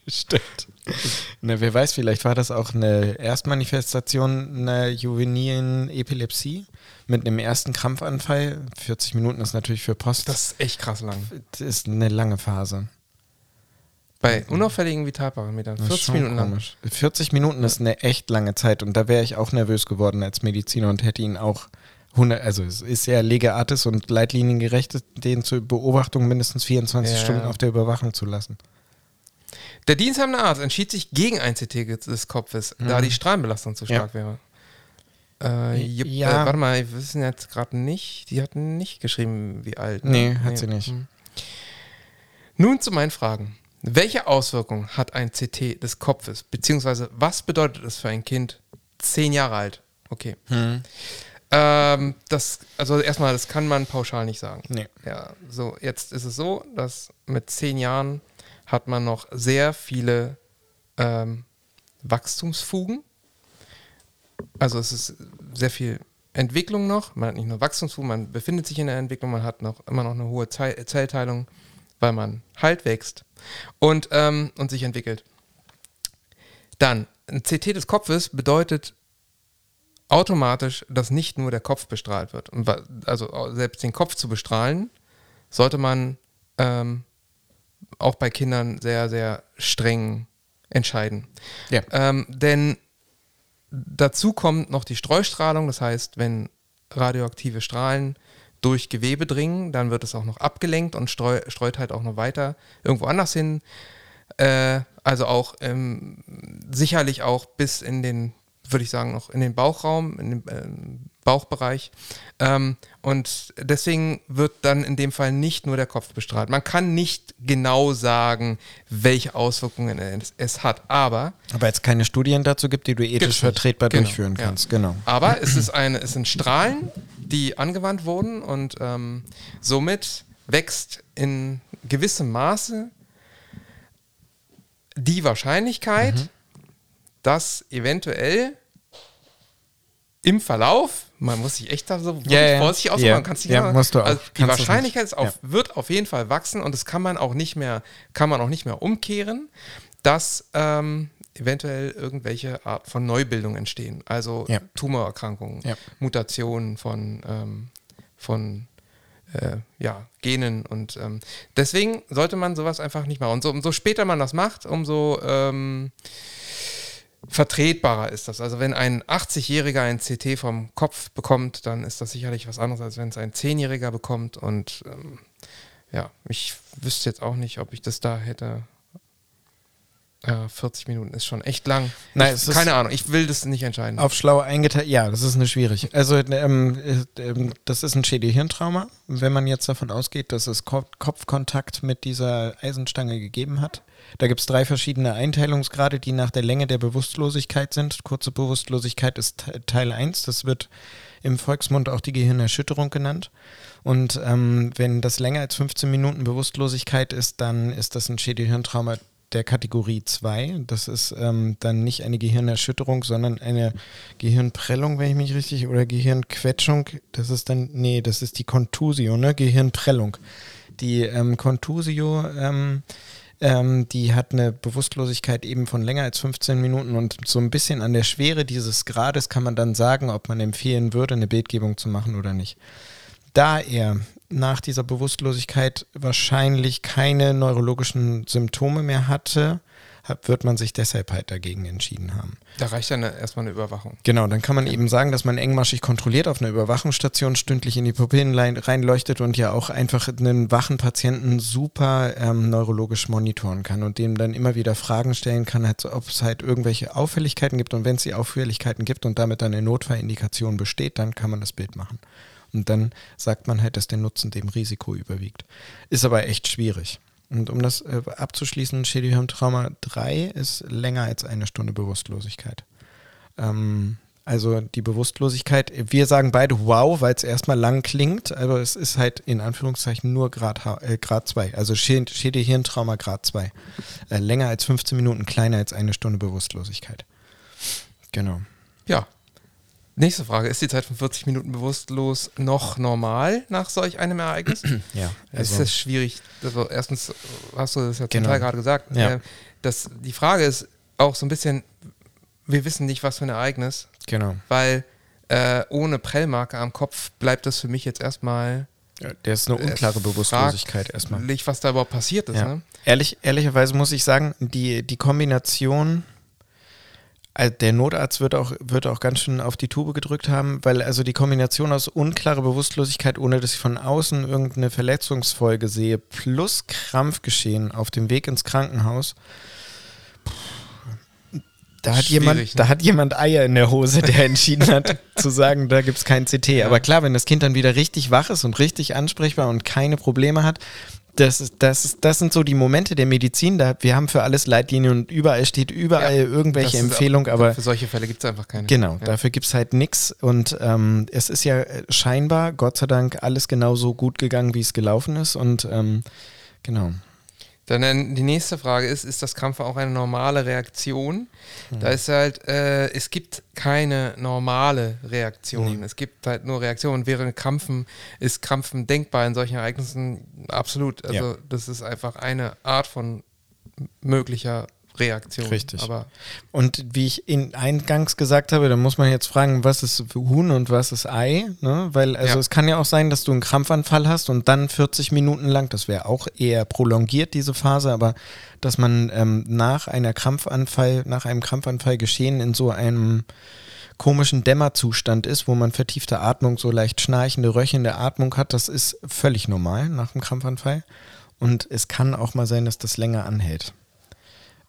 S2: Stimmt. Na, wer weiß, vielleicht war das auch eine Erstmanifestation einer juvenilen Epilepsie mit einem ersten Krampfanfall. 40 Minuten ist natürlich für Post.
S1: Das ist echt krass lang.
S2: Das ist eine lange Phase.
S1: Bei unauffälligen Vitalparametern.
S2: Das ist
S1: 40
S2: schon
S1: Minuten lang.
S2: komisch. 40 Minuten ist eine echt lange Zeit und da wäre ich auch nervös geworden als Mediziner und hätte ihn auch 100, also es ist ja lege artis und leitliniengerecht, den zur Beobachtung mindestens 24
S1: Ja.
S2: Stunden auf der Überwachung zu lassen.
S1: Der diensthabende Arzt entschied sich gegen ein CT des Kopfes, da die Strahlenbelastung zu
S2: Mhm. Ja.
S1: stark wäre. Äh,
S2: Ja.
S1: äh, warte mal, wir wissen jetzt gerade nicht, die hatten nicht geschrieben, wie alt. ne?
S2: Nee, hat sie nicht.
S1: Hm. Nun zu meinen Fragen. Welche Auswirkungen hat ein CT des Kopfes, beziehungsweise was bedeutet es für ein Kind zehn Jahre alt? Okay.
S2: Hm.
S1: Ähm, das, also erstmal, das kann man pauschal nicht sagen.
S2: Nee.
S1: Ja, so, jetzt ist es so, dass mit zehn Jahren hat man noch sehr viele ähm, Wachstumsfugen. Also es ist sehr viel Entwicklung noch. Man hat nicht nur Wachstumsfugen, man befindet sich in der Entwicklung, man hat noch immer noch eine hohe Zellteilung, weil man halt wächst und, ähm, und sich entwickelt. Dann, ein CT des Kopfes bedeutet automatisch, dass nicht nur der Kopf bestrahlt wird. Und also selbst den Kopf zu bestrahlen, sollte man ähm, auch bei Kindern sehr, sehr streng entscheiden.
S2: Ja.
S1: Ähm, denn dazu kommt noch die Streustrahlung, das heißt, wenn radioaktive Strahlen durch Gewebe dringen, dann wird es auch noch abgelenkt und streu, streut halt auch noch weiter irgendwo anders hin. Äh, also auch ähm, sicherlich auch bis in den, würde ich sagen, noch in den Bauchraum, in den ähm, Bauchbereich. Ähm, und deswegen wird dann in dem Fall nicht nur der Kopf bestrahlt. Man kann nicht genau sagen, welche Auswirkungen es, es hat, aber
S2: Aber jetzt keine Studien dazu gibt, die du ethisch vertretbar
S1: Genau,
S2: durchführen
S1: ja.
S2: kannst. Genau.
S1: Aber es, ist eine, es sind Strahlen, die angewandt wurden und ähm, somit wächst in gewissem Maße die Wahrscheinlichkeit,
S2: Mhm.
S1: dass eventuell im Verlauf, man muss sich echt da so
S2: Ja, ja.
S1: vorsichtig ausdrücken,
S2: Ja.
S1: man kann es nicht
S2: Ja,
S1: sagen,
S2: musst du auch.
S1: Also die
S2: Kannst
S1: Wahrscheinlichkeit ist auf, wird auf jeden Fall wachsen und das kann man auch nicht mehr, kann man auch nicht mehr umkehren, dass ähm, eventuell irgendwelche Art von Neubildung entstehen. Also
S2: Ja.
S1: Tumorerkrankungen,
S2: Ja.
S1: Mutationen von, ähm, von äh, ja, Genen und ähm, deswegen sollte man sowas einfach nicht machen. Und so, umso später man das macht, umso ähm, vertretbarer ist das. Also wenn ein 80-Jähriger ein CT vom Kopf bekommt, dann ist das sicherlich was anderes, als wenn es ein 10-Jähriger bekommt. Und ähm, ja, ich wüsste jetzt auch nicht, ob ich das da hätte. Ja, 40 Minuten ist schon echt lang.
S2: Nein, es ist-
S1: keine Ahnung, ich will das nicht entscheiden.
S2: Auf schlau eingeteilt, ja, das ist eine schwierig. Also ähm, äh, ähm, das ist ein Schädel-Hirntrauma, wenn man jetzt davon ausgeht, dass es Ko Kopfkontakt mit dieser Eisenstange gegeben hat. Da gibt es drei verschiedene Einteilungsgrade, die nach der Länge der Bewusstlosigkeit sind. Kurze Bewusstlosigkeit ist Te- Teil 1, das wird im Volksmund auch die Gehirnerschütterung genannt. Und ähm, wenn das länger als 15 Minuten Bewusstlosigkeit ist, dann ist das ein Schädel-Hirntrauma der Kategorie 2. Das ist ähm, dann nicht eine Gehirnerschütterung, sondern eine Gehirnprellung, wenn ich mich richtig, oder Gehirnquetschung. Das ist dann, nee, das ist die Contusio, ne? Gehirnprellung. Die ähm, Contusio, ähm, ähm, die hat eine Bewusstlosigkeit eben von länger als 15 Minuten und so ein bisschen an der Schwere dieses Grades kann man dann sagen, ob man empfehlen würde, eine Bildgebung zu machen oder nicht. Da er nach dieser Bewusstlosigkeit wahrscheinlich keine neurologischen Symptome mehr hatte, hat, wird man sich deshalb halt dagegen entschieden haben.
S1: Da reicht dann erstmal eine Überwachung.
S2: Genau, dann kann man eben sagen, dass man engmaschig kontrolliert auf einer Überwachungsstation stündlich in die Pupillen reinleuchtet und ja auch einfach einen wachen Patienten super ähm, neurologisch monitoren kann und dem dann immer wieder Fragen stellen kann, halt, ob es halt irgendwelche Auffälligkeiten gibt und wenn es die Auffälligkeiten gibt und damit dann eine Notfallindikation besteht, dann kann man das Bild machen. Und dann sagt man halt, dass der Nutzen dem Risiko überwiegt. Ist aber echt schwierig. Und um das äh, abzuschließen, Schädelhirntrauma 3 ist länger als eine Stunde Bewusstlosigkeit. Ähm, also die Bewusstlosigkeit, wir sagen beide wow, weil es erstmal lang klingt, aber es ist halt in Anführungszeichen nur Grad, äh, Grad 2, also Schä- Schädelhirntrauma Grad 2. Äh, länger als 15 Minuten, kleiner als eine Stunde Bewusstlosigkeit. Genau.
S1: Ja. Nächste Frage. Ist die Zeit von 40 Minuten bewusstlos noch normal nach solch einem Ereignis?
S2: Ja,
S1: Es ist das schwierig. Also erstens hast du das ja
S2: Genau.
S1: Teil gerade gesagt.
S2: Ja.
S1: Äh, Das, die Frage ist auch so ein bisschen, wir wissen nicht, was für ein Ereignis,
S2: genau.
S1: weil äh, ohne Prellmarke am Kopf bleibt das für mich jetzt erstmal
S2: Ja, der ist eine unklare
S1: äh,
S2: Bewusstlosigkeit erstmal.
S1: fraglich, was da überhaupt passiert ist.
S2: Ja.
S1: Ne?
S2: Ehrlich, ehrlicherweise muss ich sagen, die, die Kombination, also der Notarzt wird auch, wird auch ganz schön auf die Tube gedrückt haben, weil also die Kombination aus unklarer Bewusstlosigkeit, ohne dass ich von außen irgendeine Verletzungsfolge sehe, plus Krampfgeschehen auf dem Weg ins Krankenhaus, da hat,
S1: Schwierig,
S2: jemand,
S1: ne?
S2: da hat jemand Eier in der Hose, der entschieden hat, zu sagen, da gibt es kein CT. Aber klar, wenn das Kind dann wieder richtig wach ist und richtig ansprechbar und keine Probleme hat, das, ist, das, ist, das sind so die Momente der Medizin. Da, wir haben für alles Leitlinien und überall steht überall
S1: Ja,
S2: irgendwelche Empfehlungen, aber
S1: Für solche Fälle gibt es einfach keine.
S2: genau,
S1: Ja.
S2: dafür gibt es halt nichts. Und ähm, es ist ja äh, scheinbar, Gott sei Dank, alles genau so gut gegangen, wie es gelaufen ist. Und ähm, genau.
S1: Dann die nächste Frage ist, ist das Krampfen auch eine normale Reaktion?
S2: Mhm.
S1: Da ist halt, äh, es gibt keine normale Reaktion. Es gibt halt nur Reaktionen. Während Krampfen ist Krampfen denkbar in solchen Ereignissen absolut. Also
S2: Ja.
S1: das ist einfach eine Art von möglicher Reaktion.
S2: Richtig.
S1: Aber
S2: Und wie ich in eingangs gesagt habe, da muss man jetzt fragen, was ist Huhn und was ist Ei, ne? Weil also
S1: Ja.
S2: es kann ja auch sein, dass du einen Krampfanfall hast und dann 40 Minuten lang, das wäre auch eher prolongiert diese Phase, aber dass man ähm, nach einer Krampfanfall, nach einem Krampfanfall geschehen in so einem komischen Dämmerzustand ist, wo man vertiefte Atmung, so leicht schnarchende, röchelnde Atmung hat, das ist völlig normal nach einem Krampfanfall. Und es kann auch mal sein, dass das länger anhält.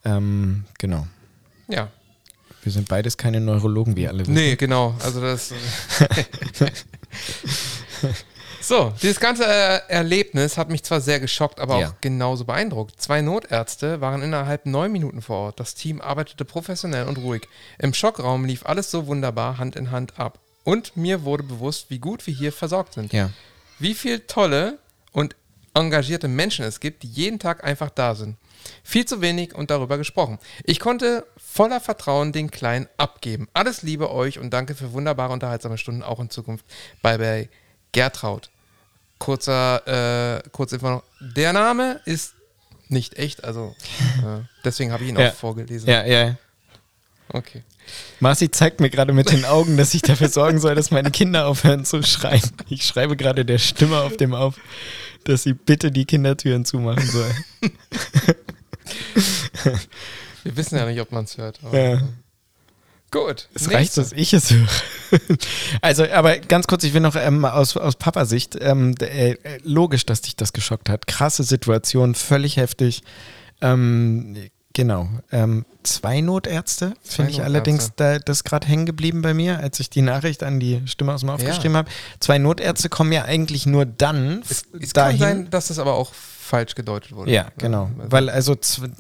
S2: Ähm, genau.
S1: ja.
S2: Wir sind beides keine Neurologen, wie alle wissen.
S1: Nee, genau. Also das. so, dieses ganze äh, Erlebnis hat mich zwar sehr geschockt, aber
S2: Ja.
S1: auch genauso beeindruckt. Zwei Notärzte waren innerhalb neun Minuten vor Ort. Das Team arbeitete professionell und ruhig. Im Schockraum lief alles so wunderbar Hand in Hand ab. Und mir wurde bewusst, wie gut wir hier versorgt sind.
S2: Ja.
S1: Wie viel tolle und engagierte Menschen es gibt, die jeden Tag einfach da sind. Viel zu wenig und darüber gesprochen. Ich konnte voller Vertrauen den Kleinen abgeben. Alles Liebe euch und danke für wunderbare, unterhaltsame Stunden auch in Zukunft. Bye bye, Gertraud. Kurzer, äh, kurze Info noch. Der Name ist nicht echt, also äh, deswegen habe ich ihn
S2: Ja.
S1: auch vorgelesen.
S2: Ja, ja.
S1: Okay.
S2: Marci zeigt mir gerade mit den Augen, dass ich dafür sorgen soll, dass meine Kinder aufhören zu schreien. Ich schreibe gerade der Stimme auf dem auf, dass sie bitte die Kindertüren zumachen soll.
S1: Wir wissen ja nicht, ob man es hört.
S2: Ja.
S1: Gut.
S2: Es reicht, dass ich es höre. Also, aber ganz kurz, ich will noch ähm, aus, aus Papasicht, ähm, äh, logisch, dass dich das geschockt hat. Krasse Situation, völlig heftig. Ähm, genau. Ähm, zwei Notärzte, finde ich
S1: Notärzte.
S2: allerdings, da, das gerade hängen geblieben bei mir, als ich die Nachricht an die Stimme aus dem Off
S1: Ja.
S2: geschrieben habe. Zwei Notärzte kommen ja eigentlich nur dann
S1: Es, es
S2: dahin.
S1: kann sein, dass das aber auch falsch gedeutet wurde.
S2: Ja, genau.
S1: Also-
S2: Weil also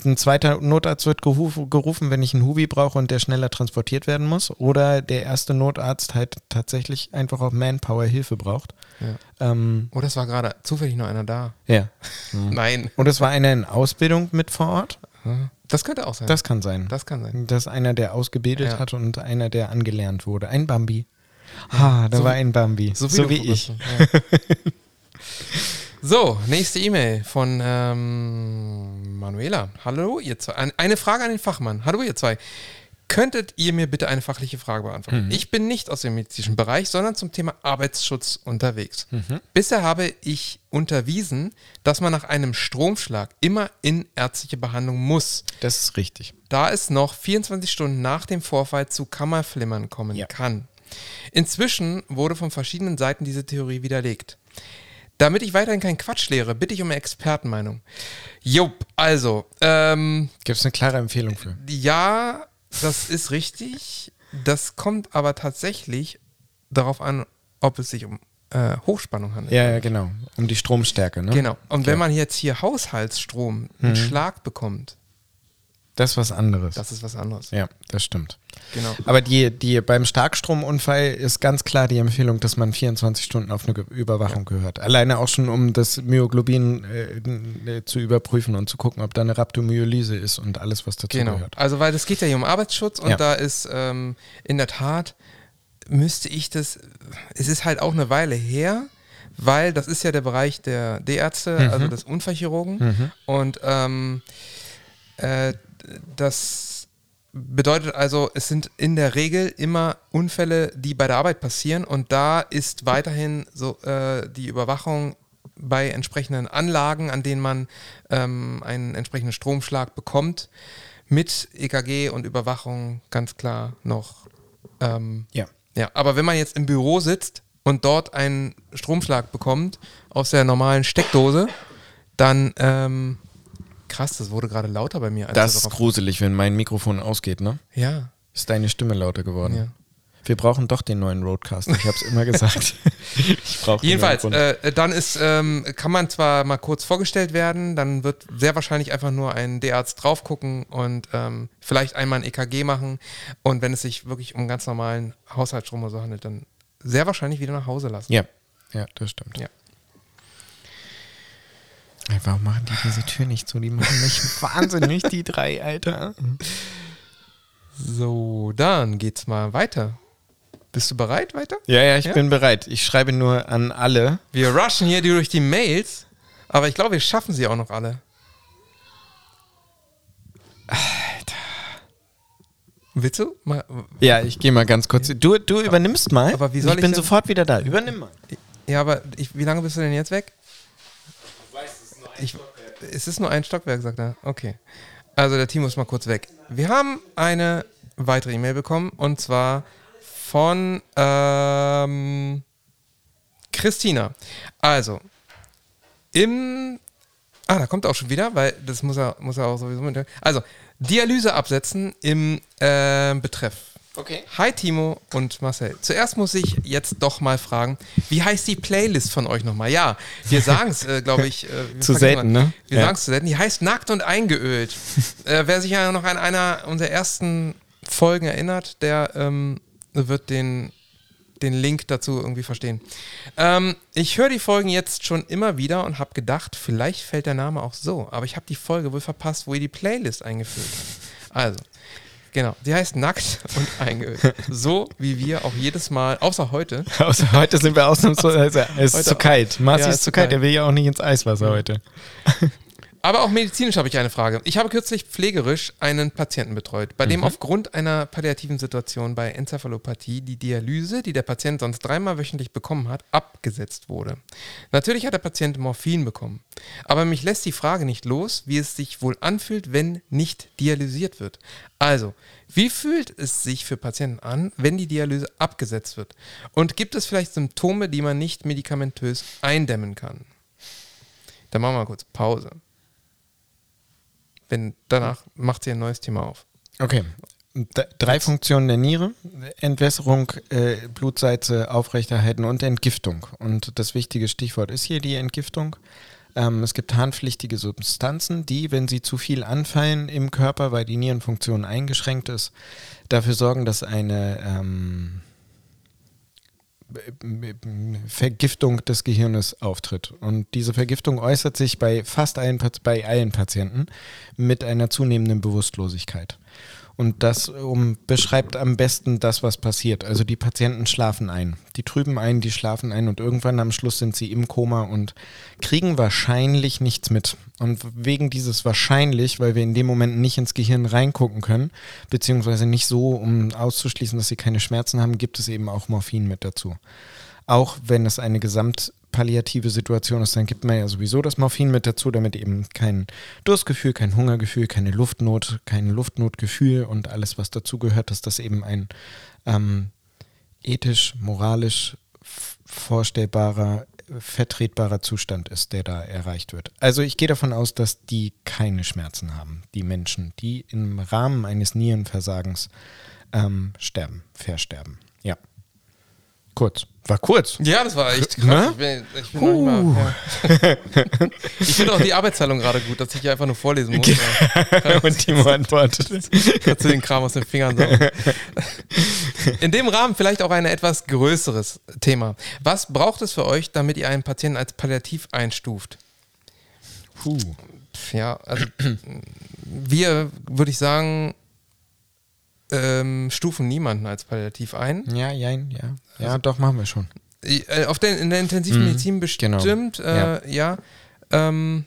S2: ein zweiter Notarzt wird gerufen, wenn ich einen Hubi brauche und der schneller transportiert werden muss. Oder der erste Notarzt halt tatsächlich einfach auch Manpower Hilfe braucht.
S1: Ja.
S2: Ähm,
S1: Oh, das war gerade zufällig noch einer da.
S2: ja.
S1: Nein.
S2: Und es war einer in Ausbildung mit vor Ort.
S1: Das könnte auch sein.
S2: Das kann sein.
S1: das kann sein.
S2: Das ist einer, der ausgebildet
S1: Ja.
S2: hat und einer, der angelernt wurde. Ein Bambi. Ah, da
S1: So
S2: war
S1: wie-
S2: ein Bambi. So, wie
S1: bist.
S2: ich.
S1: Ja. so, nächste E-Mail von ähm, Manuela. Hallo, ihr zwei. Ein- Eine Frage an den Fachmann. Hallo, ihr zwei. Könntet ihr mir bitte eine fachliche Frage beantworten? Ich bin nicht aus dem medizinischen Bereich, sondern zum Thema Arbeitsschutz unterwegs. Bisher habe ich unterwiesen, dass man nach einem Stromschlag immer in ärztliche Behandlung muss
S2: Das ist richtig.
S1: da es noch 24 Stunden nach dem Vorfall zu Kammerflimmern kommen
S2: Ja.
S1: kann. Inzwischen wurde von verschiedenen Seiten diese Theorie widerlegt. Damit ich weiterhin keinen Quatsch lehre, bitte ich um eine Expertenmeinung. Jupp, also, ähm,
S2: Gibt es eine klare Empfehlung für?
S1: ja, das ist richtig. Das kommt aber tatsächlich darauf an, ob es sich um äh, Hochspannung handelt.
S2: Ja, ja, genau. Um die Stromstärke, ne?
S1: Genau. Und
S2: Okay.
S1: wenn man jetzt hier Haushaltsstrom einen Schlag bekommt,
S2: Das ist was anderes.
S1: das ist was anderes.
S2: ja, das stimmt.
S1: Genau.
S2: Aber die, die, beim Starkstromunfall ist ganz klar die Empfehlung, dass man 24 Stunden auf eine Überwachung gehört. Alleine auch schon, um das Myoglobin äh, n- zu überprüfen und zu gucken, ob da eine Rhabdomyolyse ist und alles, was dazu
S1: Genau.
S2: gehört.
S1: Also, weil das geht ja hier um Arbeitsschutz und
S2: Ja.
S1: da ist ähm, in der Tat, müsste ich das, es ist halt auch eine Weile her, weil das ist ja der Bereich der D-Ärzte,
S2: Mhm.
S1: also des Unfallchirurgen. Und ähm, äh, das bedeutet also, es sind in der Regel immer Unfälle, die bei der Arbeit passieren und da ist weiterhin so äh, die Überwachung bei entsprechenden Anlagen, an denen man ähm, einen entsprechenden Stromschlag bekommt, mit EKG und Überwachung ganz klar noch. Ähm,
S2: Ja.
S1: ja, aber wenn man jetzt im Büro sitzt und dort einen Stromschlag bekommt aus der normalen Steckdose, dann ähm, krass, das wurde gerade lauter bei mir. als
S2: Das ist gruselig, wenn mein Mikrofon ausgeht, ne?
S1: Ja,
S2: Ist deine Stimme lauter geworden.
S1: ja.
S2: Wir brauchen doch den neuen Roadcaster. Ich habe es immer gesagt. ich brauche
S1: Jedenfalls, äh, dann ist, ähm, kann man zwar mal kurz vorgestellt werden, dann wird sehr wahrscheinlich einfach nur ein D-Arzt drauf gucken und ähm, vielleicht einmal ein EKG machen. Und wenn es sich wirklich um ganz normalen Haushaltsstrom oder so handelt, dann sehr wahrscheinlich wieder nach Hause lassen.
S2: ja. ja, das stimmt.
S1: Ja.
S2: Ey, Warum machen die diese Tür nicht zu? Die machen mich wahnsinnig, die drei, Alter.
S1: So, dann geht's mal weiter. Bist du bereit weiter?
S2: Ja, ja, ich
S1: Ja?
S2: bin bereit. Ich schreibe nur an alle.
S1: Wir rushen hier durch die Mails, aber ich glaube, wir schaffen sie auch noch alle. Alter. Willst du? Mal,
S2: Ja, ich gehe mal ganz kurz. Du, du übernimmst mal.
S1: Aber wie soll
S2: ich
S1: ich
S2: bin
S1: denn-
S2: sofort wieder da. Übernimm mal.
S1: ja, aber ich, wie lange bist du denn jetzt weg? Ich, es ist nur ein Stockwerk, sagt er. Okay. Also der Timo ist mal kurz weg. Wir haben eine weitere E-Mail bekommen und zwar von ähm, Christina. Also, im. Ah, da kommt er auch schon wieder, weil das muss er, muss er auch sowieso mit. Also, Dialyse absetzen im äh, Betreff.
S2: Okay.
S1: Hi Timo und Marcel. Zuerst muss ich jetzt doch mal fragen, wie heißt die Playlist von euch nochmal? Ja, wir sagen es, äh, glaube ich. Äh,
S2: Zu selten,
S1: mal.
S2: ne?
S1: Wir
S2: Ja.
S1: sagen es zu selten. Die heißt Nackt und Eingeölt. äh, wer sich ja noch an einer unserer ersten Folgen erinnert, der ähm, wird den, den Link dazu irgendwie verstehen. Ähm, ich höre die Folgen jetzt schon immer wieder und habe gedacht, vielleicht fällt der Name auch so. Aber ich habe die Folge wohl verpasst, wo ihr die Playlist eingeführt habt. Also, Genau, die heißt Nackt und Eingeölt. So wie wir auch jedes Mal, außer heute,
S2: Außer heute sind wir ausnahmsweise. Es ist
S1: Heute
S2: zu kalt. Marci
S1: Ja,
S2: ist
S1: ist
S2: zu kalt.
S1: kalt.
S2: Der will ja auch nicht ins Eiswasser heute.
S1: Aber auch medizinisch habe ich eine Frage. Ich habe kürzlich pflegerisch einen Patienten betreut, bei dem aufgrund einer palliativen Situation bei Enzephalopathie die Dialyse, die der Patient sonst dreimal wöchentlich bekommen hat, abgesetzt wurde. Natürlich hat der Patient Morphin bekommen. Aber mich lässt die Frage nicht los, wie es sich wohl anfühlt, wenn nicht dialysiert wird. Also, wie fühlt es sich für Patienten an, wenn die Dialyse abgesetzt wird? Und gibt es vielleicht Symptome, die man nicht medikamentös eindämmen kann? Dann machen wir mal kurz Pause. Wenn danach macht sie ein neues Thema auf.
S2: Okay. D drei Funktionen der Niere: Entwässerung, äh, Blutsalze aufrechterhalten und Entgiftung. Und das wichtige Stichwort ist hier die Entgiftung. Ähm, es gibt harnpflichtige Substanzen, die, wenn sie zu viel anfallen im Körper, weil die Nierenfunktion eingeschränkt ist, dafür sorgen, dass eine ähm, Vergiftung des Gehirnes auftritt. Und diese Vergiftung äußert sich bei fast allen, bei allen Patienten mit einer zunehmenden Bewusstlosigkeit. Und das um, beschreibt am besten das, was passiert. Also die Patienten schlafen ein. Die trüben ein, die schlafen ein und irgendwann am Schluss sind sie im Koma und kriegen wahrscheinlich nichts mit. Und wegen dieses wahrscheinlich, weil wir in dem Moment nicht ins Gehirn reingucken können, beziehungsweise nicht so, um auszuschließen, dass sie keine Schmerzen haben, gibt es eben auch Morphin mit dazu. Auch wenn es eine gesamtpalliative Situation ist, dann gibt man ja sowieso das Morphin mit dazu, damit eben kein Durstgefühl, kein Hungergefühl, keine Luftnot, kein Luftnotgefühl und alles, was dazugehört, dass das eben ein ähm, ethisch, moralisch vorstellbarer, vertretbarer Zustand ist, der da erreicht wird. Also ich gehe davon aus, dass die keine Schmerzen haben, die Menschen, die im Rahmen eines Nierenversagens ähm, sterben, versterben. Ja. Kurz. War kurz.
S1: Ja, das war echt krass. Ich bin, ich bin mal, ja. Ich finde auch die Arbeitsteilung gerade gut, dass ich hier einfach nur vorlesen muss. Ja.
S2: Und Timo antwortet.
S1: Kannst du den Kram aus den Fingern saugen. In dem Rahmen vielleicht auch ein etwas größeres Thema. Was braucht es für euch, damit ihr einen Patienten als palliativ einstuft?
S2: Puh.
S1: Ja, also wir, würde ich sagen, ähm, stufen niemanden als palliativ ein.
S2: Ja, jein, ja. Ja, doch, machen wir schon.
S1: Äh, Auf der, in der Intensivmedizin
S2: genau.
S1: bestimmt, äh, ja. Ähm,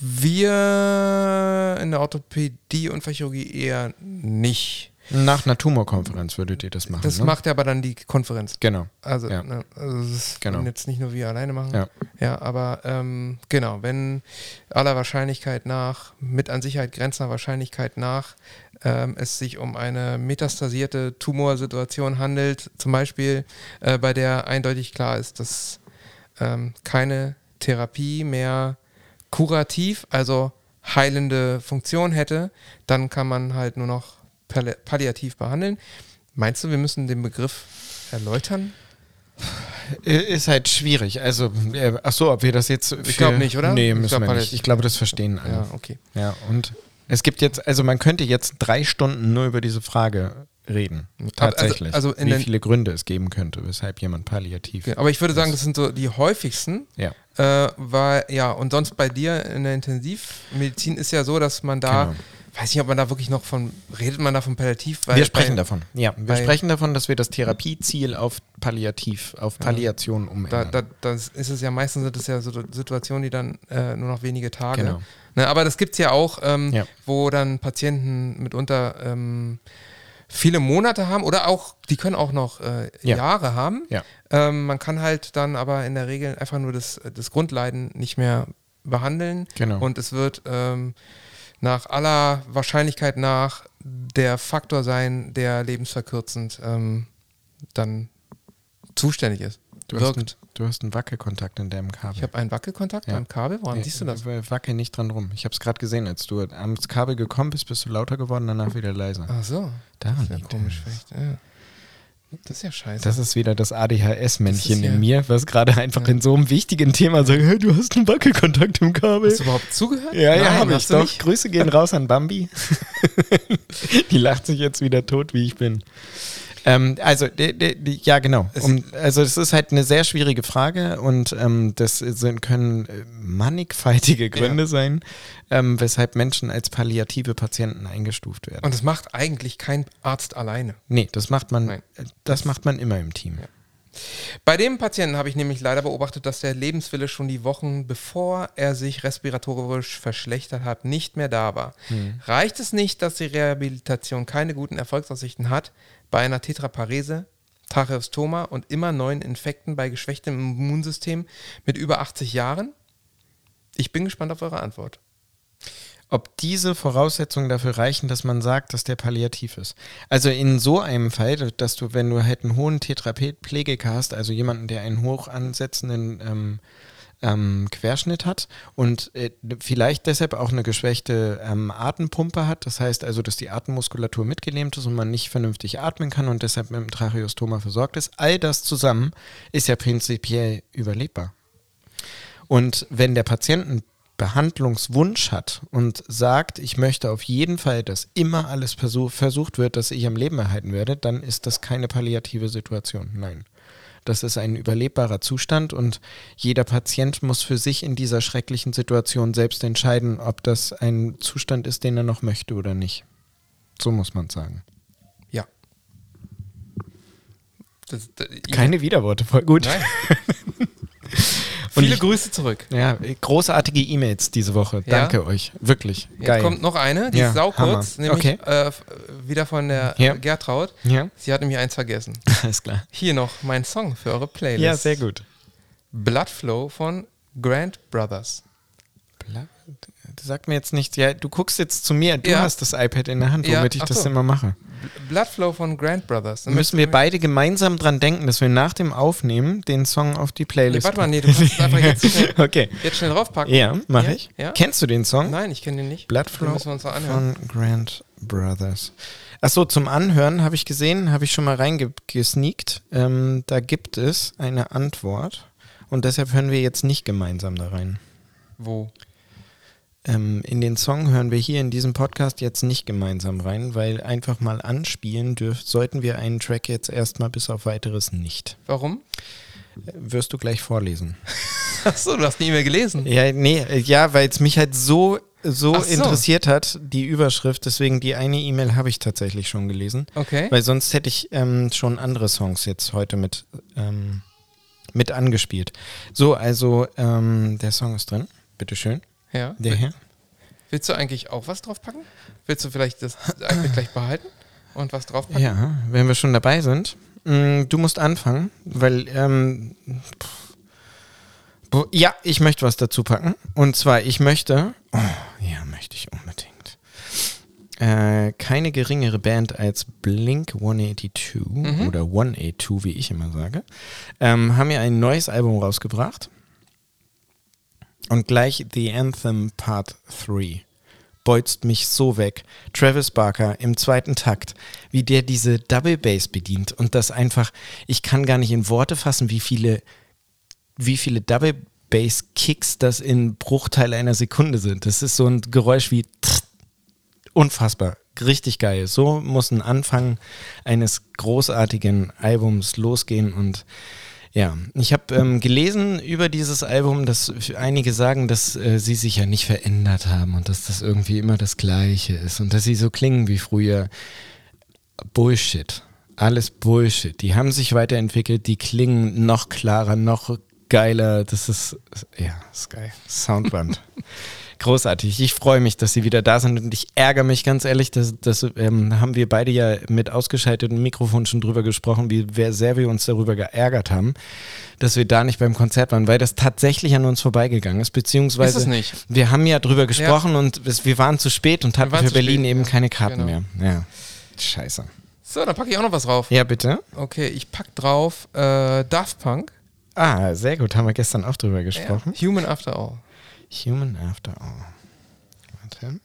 S1: wir in der Orthopädie und Chirurgie eher nicht.
S2: Nach einer Tumorkonferenz würdet ihr das machen.
S1: Das
S2: ne?
S1: macht ja aber dann die Konferenz.
S2: Genau.
S1: Also,
S2: Ja.
S1: ne, also das
S2: Genau.
S1: können jetzt nicht nur wir alleine machen.
S2: Ja.
S1: Ja, aber ähm, genau, wenn aller Wahrscheinlichkeit nach, mit an Sicherheit grenzender Wahrscheinlichkeit nach, ähm, es sich um eine metastasierte Tumorsituation handelt, zum Beispiel, äh, bei der eindeutig klar ist, dass ähm, keine Therapie mehr kurativ, also heilende Funktion hätte, dann kann man halt nur noch palli palliativ behandeln. Meinst du, wir müssen den Begriff erläutern?
S2: Ist halt schwierig. Also, äh, ach so, ob wir das jetzt.
S1: Ich glaub nicht, oder?
S2: Nee,
S1: Ich
S2: müssen
S1: glaub,
S2: wir nicht. Ich glaube, das verstehen alle.
S1: Ja, okay.
S2: Ja, und es gibt jetzt, also man könnte jetzt drei Stunden nur über diese Frage reden. Tatsächlich.
S1: also in
S2: wie
S1: den-
S2: viele Gründe es geben könnte, weshalb jemand palliativ.
S1: Ja, aber ich würde sagen, das sind so die häufigsten,
S2: Ja.
S1: äh, weil, ja, und sonst bei dir in der Intensivmedizin ist ja so, dass man da,
S2: Genau.
S1: weiß nicht, ob man da wirklich noch von, redet man da von Palliativ? Weil
S2: wir sprechen
S1: bei,
S2: davon. Ja, wir sprechen davon, dass wir das Therapieziel auf Palliativ, auf Palliation
S1: Da,
S2: umändern.
S1: da, das ist es ja meistens sind es ja so Situationen, die dann äh, nur noch wenige Tage.
S2: Genau.
S1: Ne, aber das gibt es ja auch, ähm,
S2: Ja.
S1: wo dann Patienten mitunter ähm, viele Monate haben oder auch, die können auch noch äh,
S2: Ja.
S1: Jahre haben.
S2: Ja.
S1: Ähm, man kann halt dann aber in der Regel einfach nur das, das Grundleiden nicht mehr behandeln.
S2: Genau.
S1: Und es wird ähm, nach aller Wahrscheinlichkeit nach der Faktor sein, der lebensverkürzend ähm, dann zuständig ist.
S2: Du, hast,
S1: Wirkend.
S2: du hast einen Wackelkontakt in deinem Kabel.
S1: Ich habe einen Wackelkontakt
S2: Ja.
S1: beim Kabel. Woran
S2: Ja,
S1: siehst du das?
S2: äh, Wackel nicht dran rum. Ich habe es gerade gesehen, als du ans Kabel gekommen bist, bist du lauter geworden, danach wieder leiser.
S1: Ach so.
S2: Daran
S1: Das ist ja komisch. Vielleicht. Ja. Das ist ja scheiße.
S2: Das ist wieder das ADHS-Männchen
S1: Das ja-
S2: in mir, was gerade einfach
S1: Ja.
S2: in so einem wichtigen Thema sagt, hey, du hast einen Wackelkontakt im Kabel.
S1: Hast du überhaupt zugehört?
S2: Ja, ja,
S1: Nein,
S2: habe ich doch.
S1: nicht?
S2: Grüße gehen raus an Bambi. Die lacht sich jetzt wieder tot, wie ich bin. Ähm, also, ja, genau. Um, also, es ist halt eine sehr schwierige Frage und ähm, das sind, können äh, mannigfaltige Gründe
S1: Ja.
S2: sein, ähm, weshalb Menschen als palliative Patienten eingestuft werden.
S1: Und das macht eigentlich kein Arzt alleine.
S2: nee, das macht man,
S1: Nein.
S2: äh, das macht man immer im Team.
S1: Ja. Bei dem Patienten habe ich nämlich leider beobachtet, dass der Lebenswille schon die Wochen bevor er sich respiratorisch verschlechtert hat, nicht mehr da war. Reicht es nicht, dass die Rehabilitation keine guten Erfolgsaussichten hat bei einer Tetraparese, Tracheostoma und immer neuen Infekten bei geschwächtem Immunsystem mit über 80 Jahren? Ich bin gespannt auf eure Antwort.
S2: Ob diese Voraussetzungen dafür reichen, dass man sagt, dass der palliativ ist. Also in so einem Fall, dass du, wenn du halt einen hohen Tetraplegiker hast, also jemanden, der einen hoch ansetzenden ähm, ähm, Querschnitt hat und äh, vielleicht deshalb auch eine geschwächte ähm, Atempumpe hat, das heißt also, dass die Atemmuskulatur mitgelähmt ist und man nicht vernünftig atmen kann und deshalb mit dem Tracheostoma versorgt ist, all das zusammen ist ja prinzipiell überlebbar. Und wenn der Patient einen Behandlungswunsch hat und sagt, ich möchte auf jeden Fall, dass immer alles versuch, versucht wird, dass ich am Leben erhalten werde, dann ist das keine palliative Situation. Nein. Das ist ein überlebbarer Zustand und jeder Patient muss für sich in dieser schrecklichen Situation selbst entscheiden, ob das ein Zustand ist, den er noch möchte oder nicht. So muss man sagen.
S1: Ja. Das, das,
S2: Keine Widerworte, voll gut.
S1: Nein.
S2: Und
S1: Viele
S2: ich-
S1: Grüße zurück.
S2: Ja, großartige E-Mails diese Woche. Danke euch. Wirklich.
S1: Jetzt
S2: Geil.
S1: kommt noch eine, die
S2: Ja,
S1: ist saukurz, nämlich
S2: Okay.
S1: äh, wieder von der
S2: Ja.
S1: Gertraud.
S2: Ja,
S1: Sie hat nämlich eins vergessen.
S2: alles klar.
S1: Hier noch mein Song für eure Playlist.
S2: Ja, sehr gut.
S1: Bloodflow von Grant Brothers.
S2: Bla- Sagt mir jetzt nichts. Ja, du guckst jetzt zu mir. Du
S1: Ja.
S2: hast das iPad in der Hand,
S1: Ja,
S2: womit ich
S1: ach
S2: das
S1: so.
S2: immer mache.
S1: Bloodflow von Grant Brothers. Dann
S2: Müssen wir beide gemeinsam dran denken, dass wir nach dem Aufnehmen den Song auf die
S1: Nee,
S2: Playlist
S1: warte mal, nee, du kannst es einfach jetzt schnell,
S2: Okay.
S1: jetzt schnell draufpacken.
S2: Ja, mach
S1: Ja?
S2: ich.
S1: Ja?
S2: Kennst du den Song?
S1: Nein, ich kenne den nicht.
S2: Bloodflow von Grant Brothers. Achso, zum Anhören habe ich gesehen, habe ich schon mal reingesneakt. Ähm, da gibt es eine Antwort und deshalb hören wir jetzt nicht gemeinsam da rein.
S1: Wo?
S2: Ähm, in den Song hören wir hier in diesem Podcast jetzt nicht gemeinsam rein, weil einfach mal anspielen dürft, sollten wir einen Track jetzt erstmal bis auf weiteres nicht.
S1: Warum?
S2: Äh, Wirst du gleich vorlesen.
S1: Achso, du hast nie mehr gelesen.
S2: Ja, nee, äh, ja, weil es mich halt so, so,
S1: so.
S2: interessiert hat, die Überschrift. Deswegen die eine E-Mail habe ich tatsächlich schon gelesen.
S1: Okay.
S2: Weil sonst hätte ich ähm, schon andere Songs jetzt heute mit, ähm, mit angespielt. So, also ähm, der Song ist drin. Bitteschön.
S1: Ja.
S2: Der hier.
S1: Willst du eigentlich auch was draufpacken? Willst du vielleicht das iPad gleich behalten und was draufpacken?
S2: Ja, wenn wir schon dabei sind. Mm, Du musst anfangen, weil ähm, ja, ich möchte was dazu packen. Und zwar, ich möchte, oh, ja, möchte ich unbedingt. Äh, keine geringere Band als Blink 182 oder 182, wie ich immer sage, ähm, haben ja ein neues Album rausgebracht. Und gleich The Anthem Part 3 bolzt mich so weg. Travis Barker im zweiten Takt, wie der diese Double Bass bedient und das einfach, ich kann gar nicht in Worte fassen, wie viele, wie viele Double Bass Kicks das in Bruchteil einer Sekunde sind. Das ist so ein Geräusch wie unfassbar, richtig geil. So muss ein Anfang eines großartigen Albums losgehen und ja, ich habe ähm, gelesen über dieses Album, dass einige sagen, dass äh, sie sich ja nicht verändert haben und dass das irgendwie immer das Gleiche ist und dass sie so klingen wie früher. Bullshit. Alles Bullshit. Die haben sich weiterentwickelt, die klingen noch klarer, noch geiler. Das ist, ja, ist geil. Soundband. Großartig. Ich freue mich, dass sie wieder da sind und ich ärgere mich ganz ehrlich, dass, das ähm, haben wir beide ja mit ausgeschaltetem Mikrofon schon drüber gesprochen, wie sehr wir uns darüber geärgert haben, dass wir da nicht beim Konzert waren, weil das tatsächlich an uns vorbeigegangen ist, beziehungsweise
S1: Ist es nicht.
S2: wir haben ja drüber gesprochen und es, wir waren zu spät und hatten für Berlin
S1: spät,
S2: eben
S1: ja.
S2: keine Karten
S1: Genau.
S2: mehr. Ja. Scheiße.
S1: So, dann packe ich auch noch was drauf.
S2: Ja, bitte.
S1: Okay, ich pack drauf äh, Daft Punk.
S2: Ah, sehr gut. Haben wir gestern auch drüber
S1: Ja.
S2: gesprochen.
S1: Human After All.
S2: Human After All. Warte.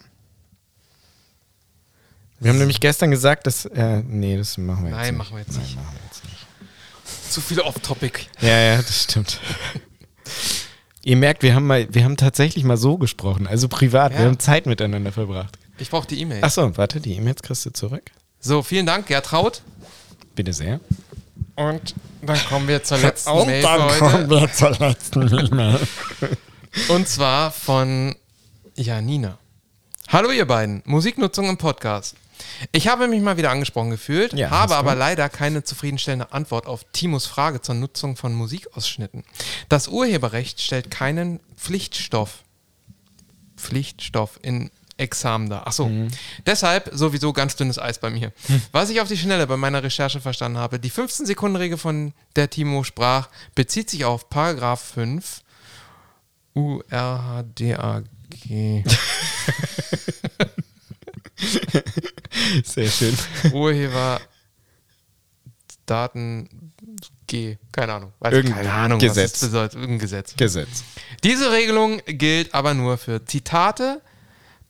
S2: Wir haben nämlich gestern gesagt, dass. Äh, nee, das machen wir jetzt
S1: Nein,
S2: nicht.
S1: machen wir jetzt
S2: Nein,
S1: nicht.
S2: machen wir jetzt nicht.
S1: Zu viel Off-Topic.
S2: Ja, ja, das stimmt. Ihr merkt, wir haben, mal, wir haben tatsächlich mal so gesprochen, also privat.
S1: Ja.
S2: Wir haben Zeit miteinander verbracht.
S1: Ich brauche die E-Mail.
S2: Achso, warte, die E-Mails kriegst du zurück.
S1: So, vielen Dank, Gertraud.
S2: Bitte sehr.
S1: Und dann kommen wir zur letzten Mail für heute.
S2: wir zur letzten E-Mail.
S1: Und zwar von Janina. Hallo ihr beiden, Musiknutzung im Podcast. Ich habe mich mal wieder angesprochen gefühlt,
S2: Ja,
S1: habe aber leider keine zufriedenstellende Antwort auf Timos Frage zur Nutzung von Musikausschnitten. Das Urheberrecht stellt keinen Pflichtstoff, Pflichtstoff in Examen dar. Achso,
S2: Mhm.
S1: deshalb sowieso ganz dünnes Eis bei mir. Was ich auf die Schnelle bei meiner Recherche verstanden habe, die 15-Sekunden-Regel, von der Timo sprach, bezieht sich auf Paragraph 5 URHDAG.
S2: Sehr schön.
S1: Urheber Daten G, keine Ahnung. Ich,
S2: Irgendein
S1: keine Ahnung,
S2: Gesetz.
S1: was das. Irgendein Gesetz.
S2: Gesetz.
S1: Diese Regelung gilt aber nur für Zitate,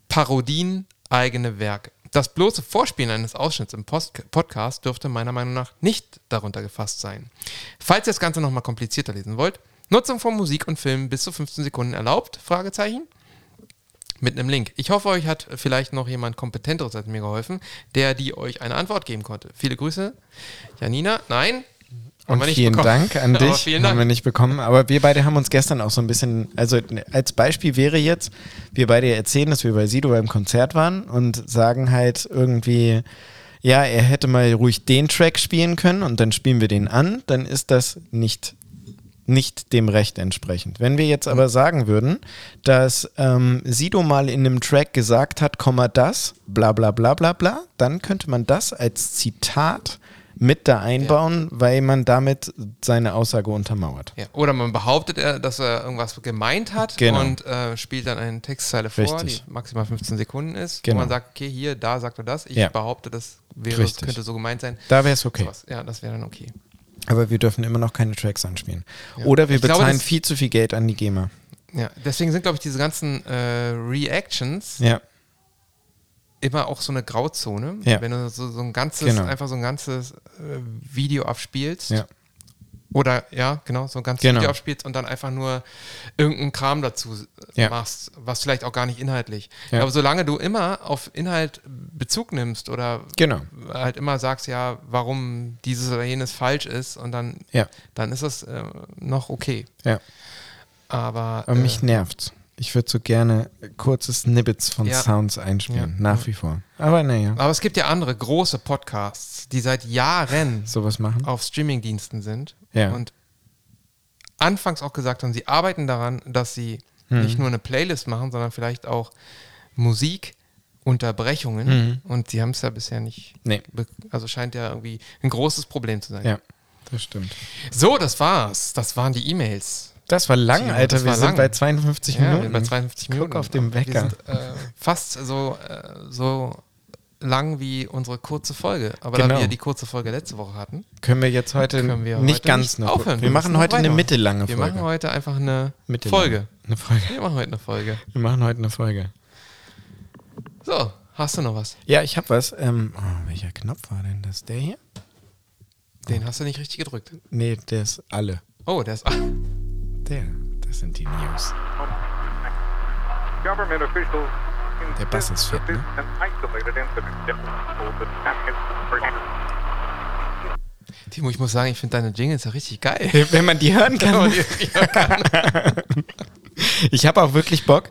S1: Parodien, eigene Werke. Das bloße Vorspielen eines Ausschnitts im Post Podcast dürfte meiner Meinung nach nicht darunter gefasst sein. Falls ihr das Ganze nochmal komplizierter lesen wollt, Nutzung von Musik und Film bis zu 15 Sekunden erlaubt? Fragezeichen. Mit einem Link. Ich hoffe, euch hat vielleicht noch jemand Kompetenteres als mir geholfen, der die euch eine Antwort geben konnte. Viele Grüße. Janina, nein. haben
S2: Und vielen
S1: bekommen.
S2: Dank an dich.
S1: vielen
S2: Haben
S1: Dank.
S2: wir nicht bekommen. Aber wir beide haben uns gestern auch so ein bisschen, also als Beispiel wäre jetzt, wir beide erzählen, dass wir bei Sido beim Konzert waren und sagen halt irgendwie, ja, er hätte mal ruhig den Track spielen können und dann spielen wir den an, dann ist das nicht nicht dem Recht entsprechend. Wenn wir jetzt aber sagen würden, dass ähm, Sido mal in einem Track gesagt hat, Komma das, bla bla bla bla bla, dann könnte man das als Zitat mit da einbauen, weil man damit seine Aussage untermauert.
S1: Ja, oder man behauptet, dass er irgendwas gemeint hat
S2: Genau.
S1: und äh, spielt dann eine Textzeile vor,
S2: Richtig.
S1: die maximal 15 Sekunden ist,
S2: Genau.
S1: wo man sagt, okay, hier, da sagt er das, ich
S2: Ja.
S1: behaupte, das wäre, könnte so gemeint sein.
S2: Da wäre es okay.
S1: Sowas. Ja, das wäre dann okay.
S2: Aber wir dürfen immer noch keine Tracks anspielen.
S1: Ja.
S2: Oder wir
S1: Ich glaube,
S2: bezahlen
S1: das-
S2: viel zu viel Geld an die GEMA.
S1: Ja, deswegen sind, glaube ich, diese ganzen äh, Reactions
S2: Ja,
S1: immer auch so eine Grauzone.
S2: Ja.
S1: Wenn du so, so ein ganzes,
S2: Genau.
S1: einfach so ein ganzes äh, Video abspielst.
S2: ja,
S1: Oder ja, genau, so ein ganzes
S2: Genau.
S1: Video abspielst und dann einfach nur irgendeinen Kram dazu
S2: Ja.
S1: machst, was vielleicht auch gar nicht inhaltlich.
S2: Ja.
S1: Aber solange du immer auf Inhalt Bezug nimmst oder
S2: genau.
S1: halt immer sagst, ja, warum dieses oder jenes falsch ist und dann,
S2: Ja,
S1: dann ist das äh, noch okay.
S2: ja.
S1: Aber,
S2: Aber
S1: äh,
S2: mich nervt's. Ich würde so gerne kurze Snippets von
S1: Ja.
S2: Sounds einspielen,
S1: Ja.
S2: nach wie vor. Aber naja,
S1: aber es gibt ja andere große Podcasts, die seit Jahren
S2: sowas machen.
S1: auf Streamingdiensten sind
S2: Ja.
S1: und anfangs auch gesagt haben, sie arbeiten daran, dass sie
S2: Mhm.
S1: nicht nur eine Playlist machen, sondern vielleicht auch Musikunterbrechungen.
S2: Mhm.
S1: Und sie haben es ja bisher nicht.
S2: Nee.
S1: Also scheint ja irgendwie ein großes Problem zu sein.
S2: Ja, das stimmt.
S1: So, das war's. Das waren die E-Mails.
S2: Das war lang, Alter.
S1: das
S2: Wir
S1: war
S2: sind
S1: lang.
S2: bei 52
S1: Ja, wir
S2: Minuten.
S1: sind bei 52
S2: Guck
S1: Minuten.
S2: auf den
S1: Wir
S2: Wecker.
S1: sind äh, fast so, äh, so lang wie unsere kurze Folge. Aber
S2: Genau.
S1: da wir die kurze Folge letzte Woche hatten,
S2: Können wir jetzt heute
S1: wir
S2: nicht
S1: heute
S2: ganz noch.
S1: aufhören.
S2: Wir machen heute eine mittellange
S1: Wir
S2: Folge.
S1: machen heute einfach eine
S2: Mittellange.
S1: Folge.
S2: Eine Folge.
S1: Wir machen heute eine Folge.
S2: Wir machen heute eine Folge.
S1: So, hast du noch was?
S2: Ja, ich habe was. Ähm, oh, welcher Knopf war denn das? Der hier?
S1: Den hast du nicht richtig gedrückt.
S2: Nee, der ist alle.
S1: Oh, der ist. Ah,
S2: Der. Das sind die News. Der Bass ist fett, ne?
S1: Timo, ich muss sagen, ich finde deine Jingles ja richtig geil.
S2: Wenn man die hören kann. Ich habe auch wirklich Bock,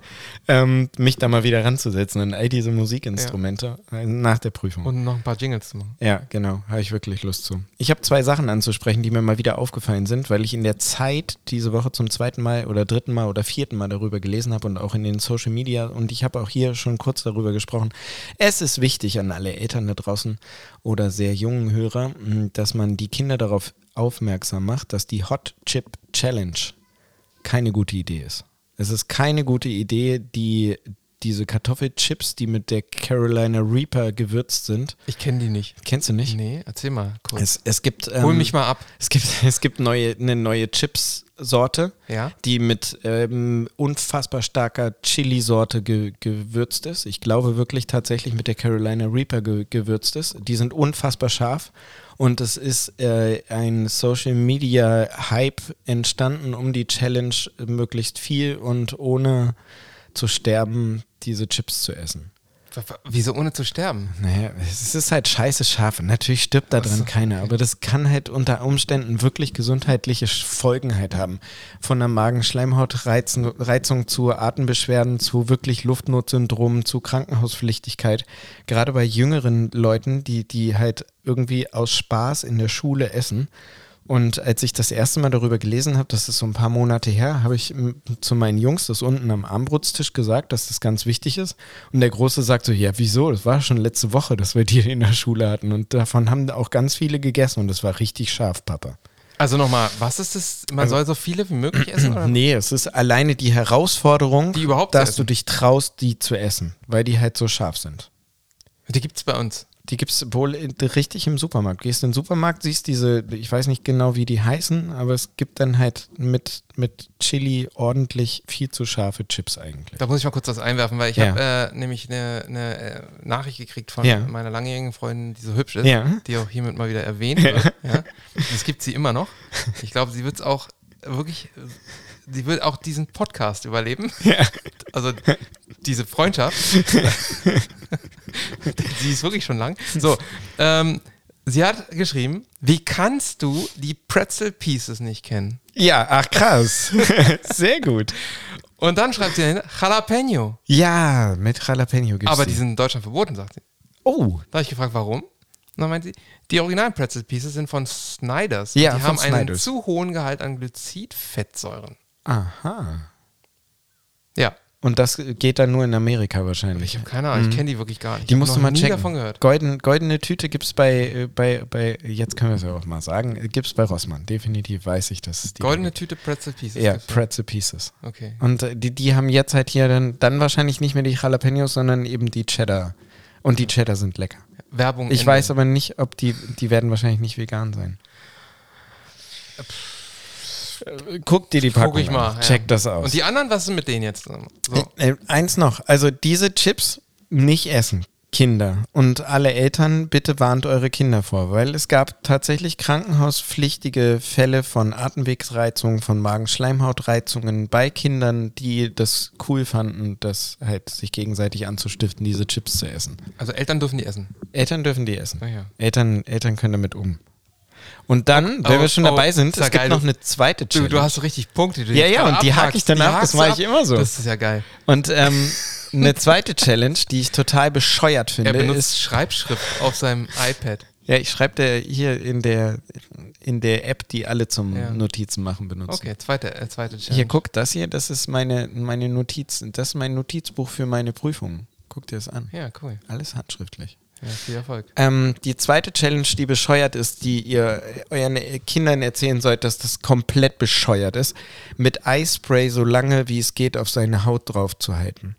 S2: ähm, mich da mal wieder ranzusetzen an all diese Musikinstrumente äh, nach der Prüfung.
S1: Und noch ein paar Jingles zu machen.
S2: Ja, genau, habe ich wirklich Lust zu. Ich habe zwei Sachen anzusprechen, die mir mal wieder aufgefallen sind, weil ich in der Zeit diese Woche zum zweiten Mal oder dritten Mal oder vierten Mal darüber gelesen habe und auch in den Social Media und ich habe auch hier schon kurz darüber gesprochen. Es ist wichtig an alle Eltern da draußen oder sehr jungen Hörer, mh, dass man die Kinder darauf aufmerksam macht, dass die Hot Chip Challenge keine gute Idee ist. Es ist keine gute Idee, die diese Kartoffelchips, die mit der Carolina Reaper gewürzt sind.
S1: Ich kenne die nicht.
S2: Kennst du nicht?
S1: Nee, erzähl mal kurz.
S2: Es, es gibt ähm,
S1: Hol mich mal ab.
S2: Es gibt es gibt neue eine neue Chips-Sorte,
S1: Ja.
S2: die mit ähm, unfassbar starker Chili-Sorte ge gewürzt ist. Ich glaube wirklich tatsächlich mit der Carolina Reaper ge gewürzt ist. Die sind unfassbar scharf und es ist äh, ein Social Media Hype entstanden, um die Challenge möglichst viel und ohne zu sterben diese Chips zu essen.
S1: Wieso ohne zu sterben?
S2: Naja, es ist halt scheiße scharf. Natürlich stirbt da dran keiner, aber das kann halt unter Umständen wirklich gesundheitliche Folgen halt haben. Von der Magenschleimhautreizung Reizung zu Atembeschwerden, zu wirklich Luftnotsyndromen, zu Krankenhauspflichtigkeit. Gerade bei jüngeren Leuten, die, die halt irgendwie aus Spaß in der Schule essen. Und als ich das erste Mal darüber gelesen habe, das ist so ein paar Monate her, habe ich zu meinen Jungs das unten am Armbrutstisch gesagt, dass das ganz wichtig ist. Und der Große sagt so, ja, wieso? Das war schon letzte Woche, dass wir die in der Schule hatten. Und davon haben auch ganz viele gegessen und das war richtig scharf, Papa.
S1: Also nochmal, was ist das? Man soll so viele wie möglich essen? Oder?
S2: Nee, es ist alleine die Herausforderung,
S1: Die
S2: dass du dich traust, die zu essen, weil die halt so scharf sind.
S1: Die gibt es bei uns.
S2: Die gibt es wohl in- richtig im Supermarkt. Gehst in den Supermarkt, siehst diese, ich weiß nicht genau, wie die heißen, aber es gibt dann halt mit, mit Chili ordentlich viel zu scharfe Chips eigentlich.
S1: Da muss ich mal kurz was einwerfen, weil ich
S2: Ja.
S1: habe äh, nämlich eine, äh, Nachricht gekriegt von
S2: Ja.
S1: meiner langjährigen Freundin, die so hübsch ist,
S2: Ja.
S1: die auch hiermit mal wieder erwähnt wird. Das gibt sie immer noch. Ich glaube, sie wird es auch wirklich, sie wird auch diesen Podcast überleben. Also diese Freundschaft. sie ist wirklich schon lang. So, ähm, sie hat geschrieben, wie kannst du die Pretzel Pieces nicht kennen?
S2: Ja, ach krass. Sehr gut.
S1: Und dann schreibt sie dahinter, Jalapeno.
S2: Ja, mit Jalapeno gibt's
S1: Aber die sind in Deutschland verboten, sagt sie.
S2: Oh,
S1: Da habe ich gefragt, warum? Und dann meint sie, die originalen Pretzel Pieces sind von Snyder's.
S2: Ja,
S1: die haben einen
S2: Snyder's.
S1: zu hohen Gehalt an Glycid-Fettsäuren.
S2: Aha.
S1: Ja,
S2: Und das geht dann nur in Amerika wahrscheinlich.
S1: ich habe keine Ahnung, ich kenne die wirklich gar nicht.
S2: Mhm. Die musst du mal
S1: nie
S2: checken.
S1: davon gehört.
S2: Golden, goldene Tüte gibt es bei, äh, bei, bei, jetzt können wir es ja auch mal sagen, gibt es bei Rossmann. Definitiv weiß ich, dass es die
S1: Goldene
S2: gibt.
S1: Tüte Pretzel Pieces.
S2: Ja. Pretzel Pieces.
S1: Okay.
S2: Und äh, die, die haben jetzt halt hier dann, dann wahrscheinlich nicht mehr die Jalapenos, sondern eben die Cheddar. Und die Cheddar sind lecker.
S1: Werbung.
S2: Ich
S1: Ende.
S2: weiß aber nicht, ob die, die werden wahrscheinlich nicht vegan sein. Äh, Guck dir die Packung
S1: Guck ich mal.
S2: an.
S1: ja.
S2: Check das aus.
S1: Und die anderen, was ist mit denen jetzt? So.
S2: Äh, eins noch, also diese Chips nicht essen, Kinder. Und alle Eltern, bitte warnt eure Kinder vor, weil es gab tatsächlich krankenhauspflichtige Fälle von Atemwegsreizungen, von Magenschleimhautreizungen bei Kindern, die das cool fanden, das halt sich gegenseitig anzustiften, diese Chips zu essen.
S1: Also Eltern dürfen die essen.
S2: Eltern dürfen die essen.
S1: Ja.
S2: Eltern, Eltern können damit um. Und dann, wenn
S1: oh,
S2: wir schon
S1: oh,
S2: dabei sind, es gibt
S1: geil,
S2: noch
S1: du-
S2: eine zweite
S1: Du,
S2: Challenge.
S1: du hast so richtig Punkte. Die du
S2: Ja, ja, und die hack
S1: abhackst.
S2: ich dann ab, das mache
S1: du
S2: ich immer so.
S1: Das ist ja geil.
S2: Und ähm, eine zweite Challenge, die ich total bescheuert
S1: Er
S2: finde,
S1: benutzt
S2: ist,
S1: Schreibschrift auf seinem iPad.
S2: ja, ich schreibe der hier in der in der App, die alle zum
S1: Ja.
S2: Notizen machen benutzen.
S1: Okay, zweite, äh, zweite Challenge.
S2: Hier, guck, das hier, das ist meine, meine Notiz, das ist mein Notizbuch für meine Prüfungen. Guck dir das an.
S1: Ja, cool.
S2: Alles handschriftlich.
S1: Ja, viel Erfolg.
S2: Ähm, die zweite Challenge, die bescheuert ist, die ihr euren Kindern erzählen sollt, dass das komplett bescheuert ist, mit Eispray so lange wie es geht auf seine Haut drauf zu halten.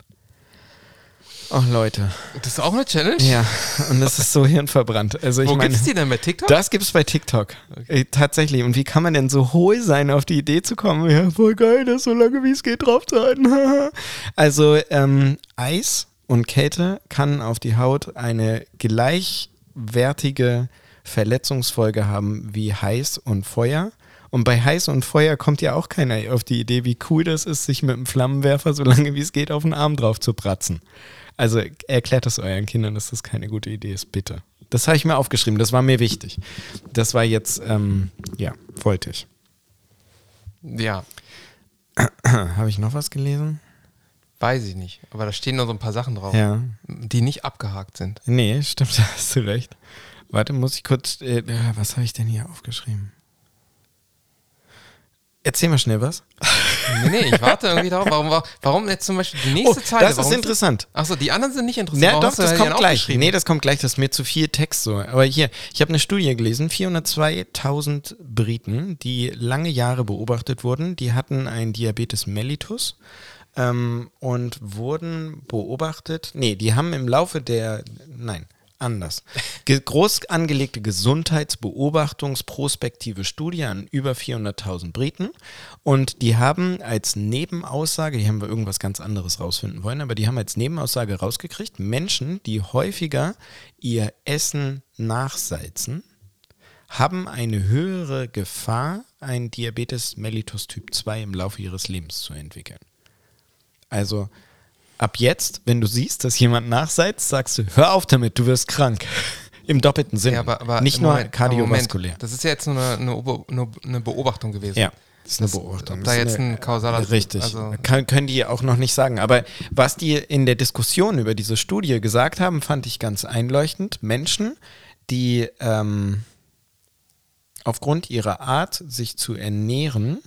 S2: Oh Leute.
S1: Das ist auch eine Challenge?
S2: Ja, und das ist so hirnverbrannt. Also ich
S1: Wo
S2: meine,
S1: gibt's die denn bei TikTok?
S2: das gibt's bei TikTok. Äh, tatsächlich. Und wie kann man denn so hohl sein, auf die Idee zu kommen? Ja, voll geil, das so lange wie es geht drauf zu halten. also ähm, Eis und Kälte kann auf die Haut eine gleichwertige Verletzungsfolge haben wie heiß und Feuer. Und bei heiß und Feuer kommt ja auch keiner auf die Idee, wie cool das ist, sich mit einem Flammenwerfer so lange wie es geht auf den Arm drauf zu pratzen. Also erklärt das euren Kindern, dass das keine gute Idee ist, bitte. Das habe ich mir aufgeschrieben, das war mir wichtig. Das war jetzt, ähm, ja, wollte ich.
S1: Ja,
S2: habe ich noch was gelesen?
S1: Weiß ich nicht. Aber da stehen noch so ein paar Sachen drauf,
S2: Ja.
S1: die nicht abgehakt sind.
S2: Nee, stimmt, da hast du recht. Warte, muss ich kurz, äh, was habe ich denn hier aufgeschrieben? Erzähl mal schnell was.
S1: Nee, nee, ich warte irgendwie darauf. Warum, warum, jetzt zum Beispiel die nächste
S2: Oh,
S1: Zeile?
S2: das ist interessant.
S1: Achso, die anderen sind nicht interessant.
S2: Ja,
S1: Warum
S2: doch, das kommt gleich. Nee, das kommt gleich, das ist mir zu viel Text so. Aber hier, ich habe eine Studie gelesen, 402.000 Briten, die lange Jahre beobachtet wurden, die hatten einen Diabetes mellitus ähm, und wurden beobachtet, nee, die haben im Laufe der, nein, anders, groß angelegte Gesundheitsbeobachtungsprospektive Studie an über 400.000 Briten und die haben als Nebenaussage, die haben wir irgendwas ganz anderes rausfinden wollen, aber die haben als Nebenaussage rausgekriegt, Menschen, die häufiger ihr Essen nachsalzen, haben eine höhere Gefahr, einen Diabetes mellitus Typ 2 im Laufe ihres Lebens zu entwickeln. Also ab jetzt, wenn du siehst, dass jemand nachseizt, sagst du, hör auf damit, du wirst krank. Im doppelten Sinne.
S1: Ja, aber, aber
S2: Nicht nur
S1: Moment,
S2: kardiovaskulär.
S1: Moment, Das ist ja jetzt nur eine, eine, eine, Beobachtung gewesen.
S2: Ja, das ist eine Beobachtung.
S1: ob
S2: Das
S1: da jetzt
S2: eine-
S1: ein kausaler
S2: Richtig.
S1: Also,
S2: Kann, können die auch noch nicht sagen. Aber was die in der Diskussion über diese Studie gesagt haben, fand ich ganz einleuchtend. Menschen, die ähm, aufgrund ihrer Art, sich zu ernähren,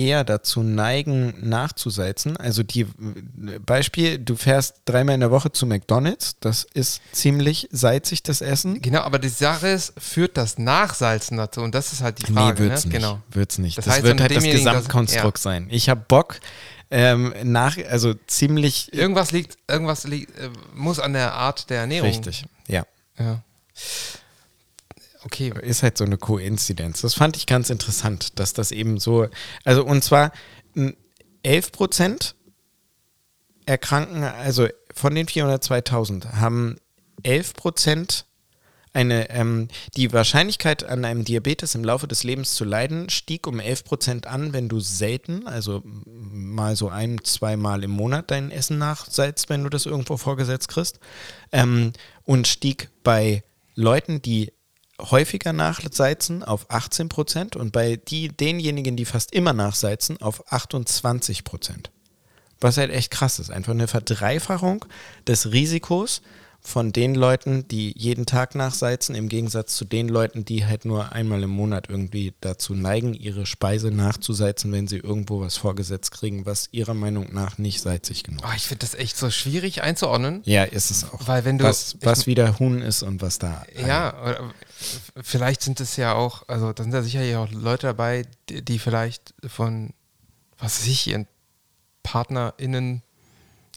S2: eher dazu neigen, nachzusalzen. Also die Beispiel, du fährst dreimal in der Woche zu McDonalds, das ist ziemlich salzig, das Essen.
S1: genau, aber die Sache ist, führt das Nachsalzen dazu? Und das ist halt die Frage.
S2: nee, wird's
S1: ne?
S2: nicht.
S1: Genau.
S2: Wird's nicht.
S1: Das
S2: Das,
S1: heißt,
S2: wird halt das
S1: demjenigen das-
S2: Gesamtkonstrukt sein. Ich habe Bock ähm, nach, also ziemlich
S1: Irgendwas liegt, irgendwas liegt, äh, muss an der Art der Ernährung.
S2: richtig. Ja.
S1: Ja. Okay.
S2: Ist halt so eine Koinzidenz. Das fand ich ganz interessant, dass das eben so, also und zwar m, 11 Prozent erkranken, also von den 402.000 haben 11 Prozent eine, ähm, die Wahrscheinlichkeit an einem Diabetes im Laufe des Lebens zu leiden stieg um 11 Prozent an, wenn du selten, also mal so ein, zweimal im Monat dein Essen nachsalzt, wenn du das irgendwo vorgesetzt kriegst. Ähm, und stieg bei Leuten, die häufiger nachsalzen auf 18 Prozent und bei die, denjenigen, die fast immer nachsalzen, auf 28 Prozent. Was halt echt krass ist. Einfach eine Verdreifachung des Risikos von den Leuten, die jeden Tag nachsalzen, im Gegensatz zu den Leuten, die halt nur einmal im Monat irgendwie dazu neigen, ihre Speise nachzusalzen, wenn sie irgendwo was vorgesetzt kriegen, was ihrer Meinung nach nicht salzig genug
S1: Oh,
S2: ist.
S1: ich finde das echt so schwierig einzuordnen.
S2: Ja, ist es auch.
S1: Weil wenn du-
S2: was,
S1: ich-
S2: was wieder Huhn ist und was da.
S1: Ja, oder vielleicht sind es ja auch, also da sind ja sicherlich auch Leute dabei, die, die vielleicht von, was weiß ich, ihren PartnerInnen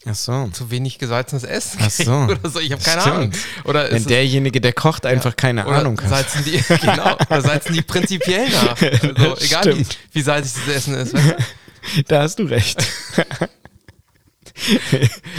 S2: Ach so.
S1: zu wenig gesalzenes Essen
S2: Ach so.
S1: oder so. Ich habe keine
S2: Stimmt.
S1: Ahnung. Oder
S2: Wenn derjenige, der kocht, einfach keine
S1: oder
S2: Ahnung hat.
S1: Salzen die, genau, oder salzen die prinzipiell nach. Also, egal wie, wie salzig das Essen ist. Weißt du?
S2: Da hast du recht.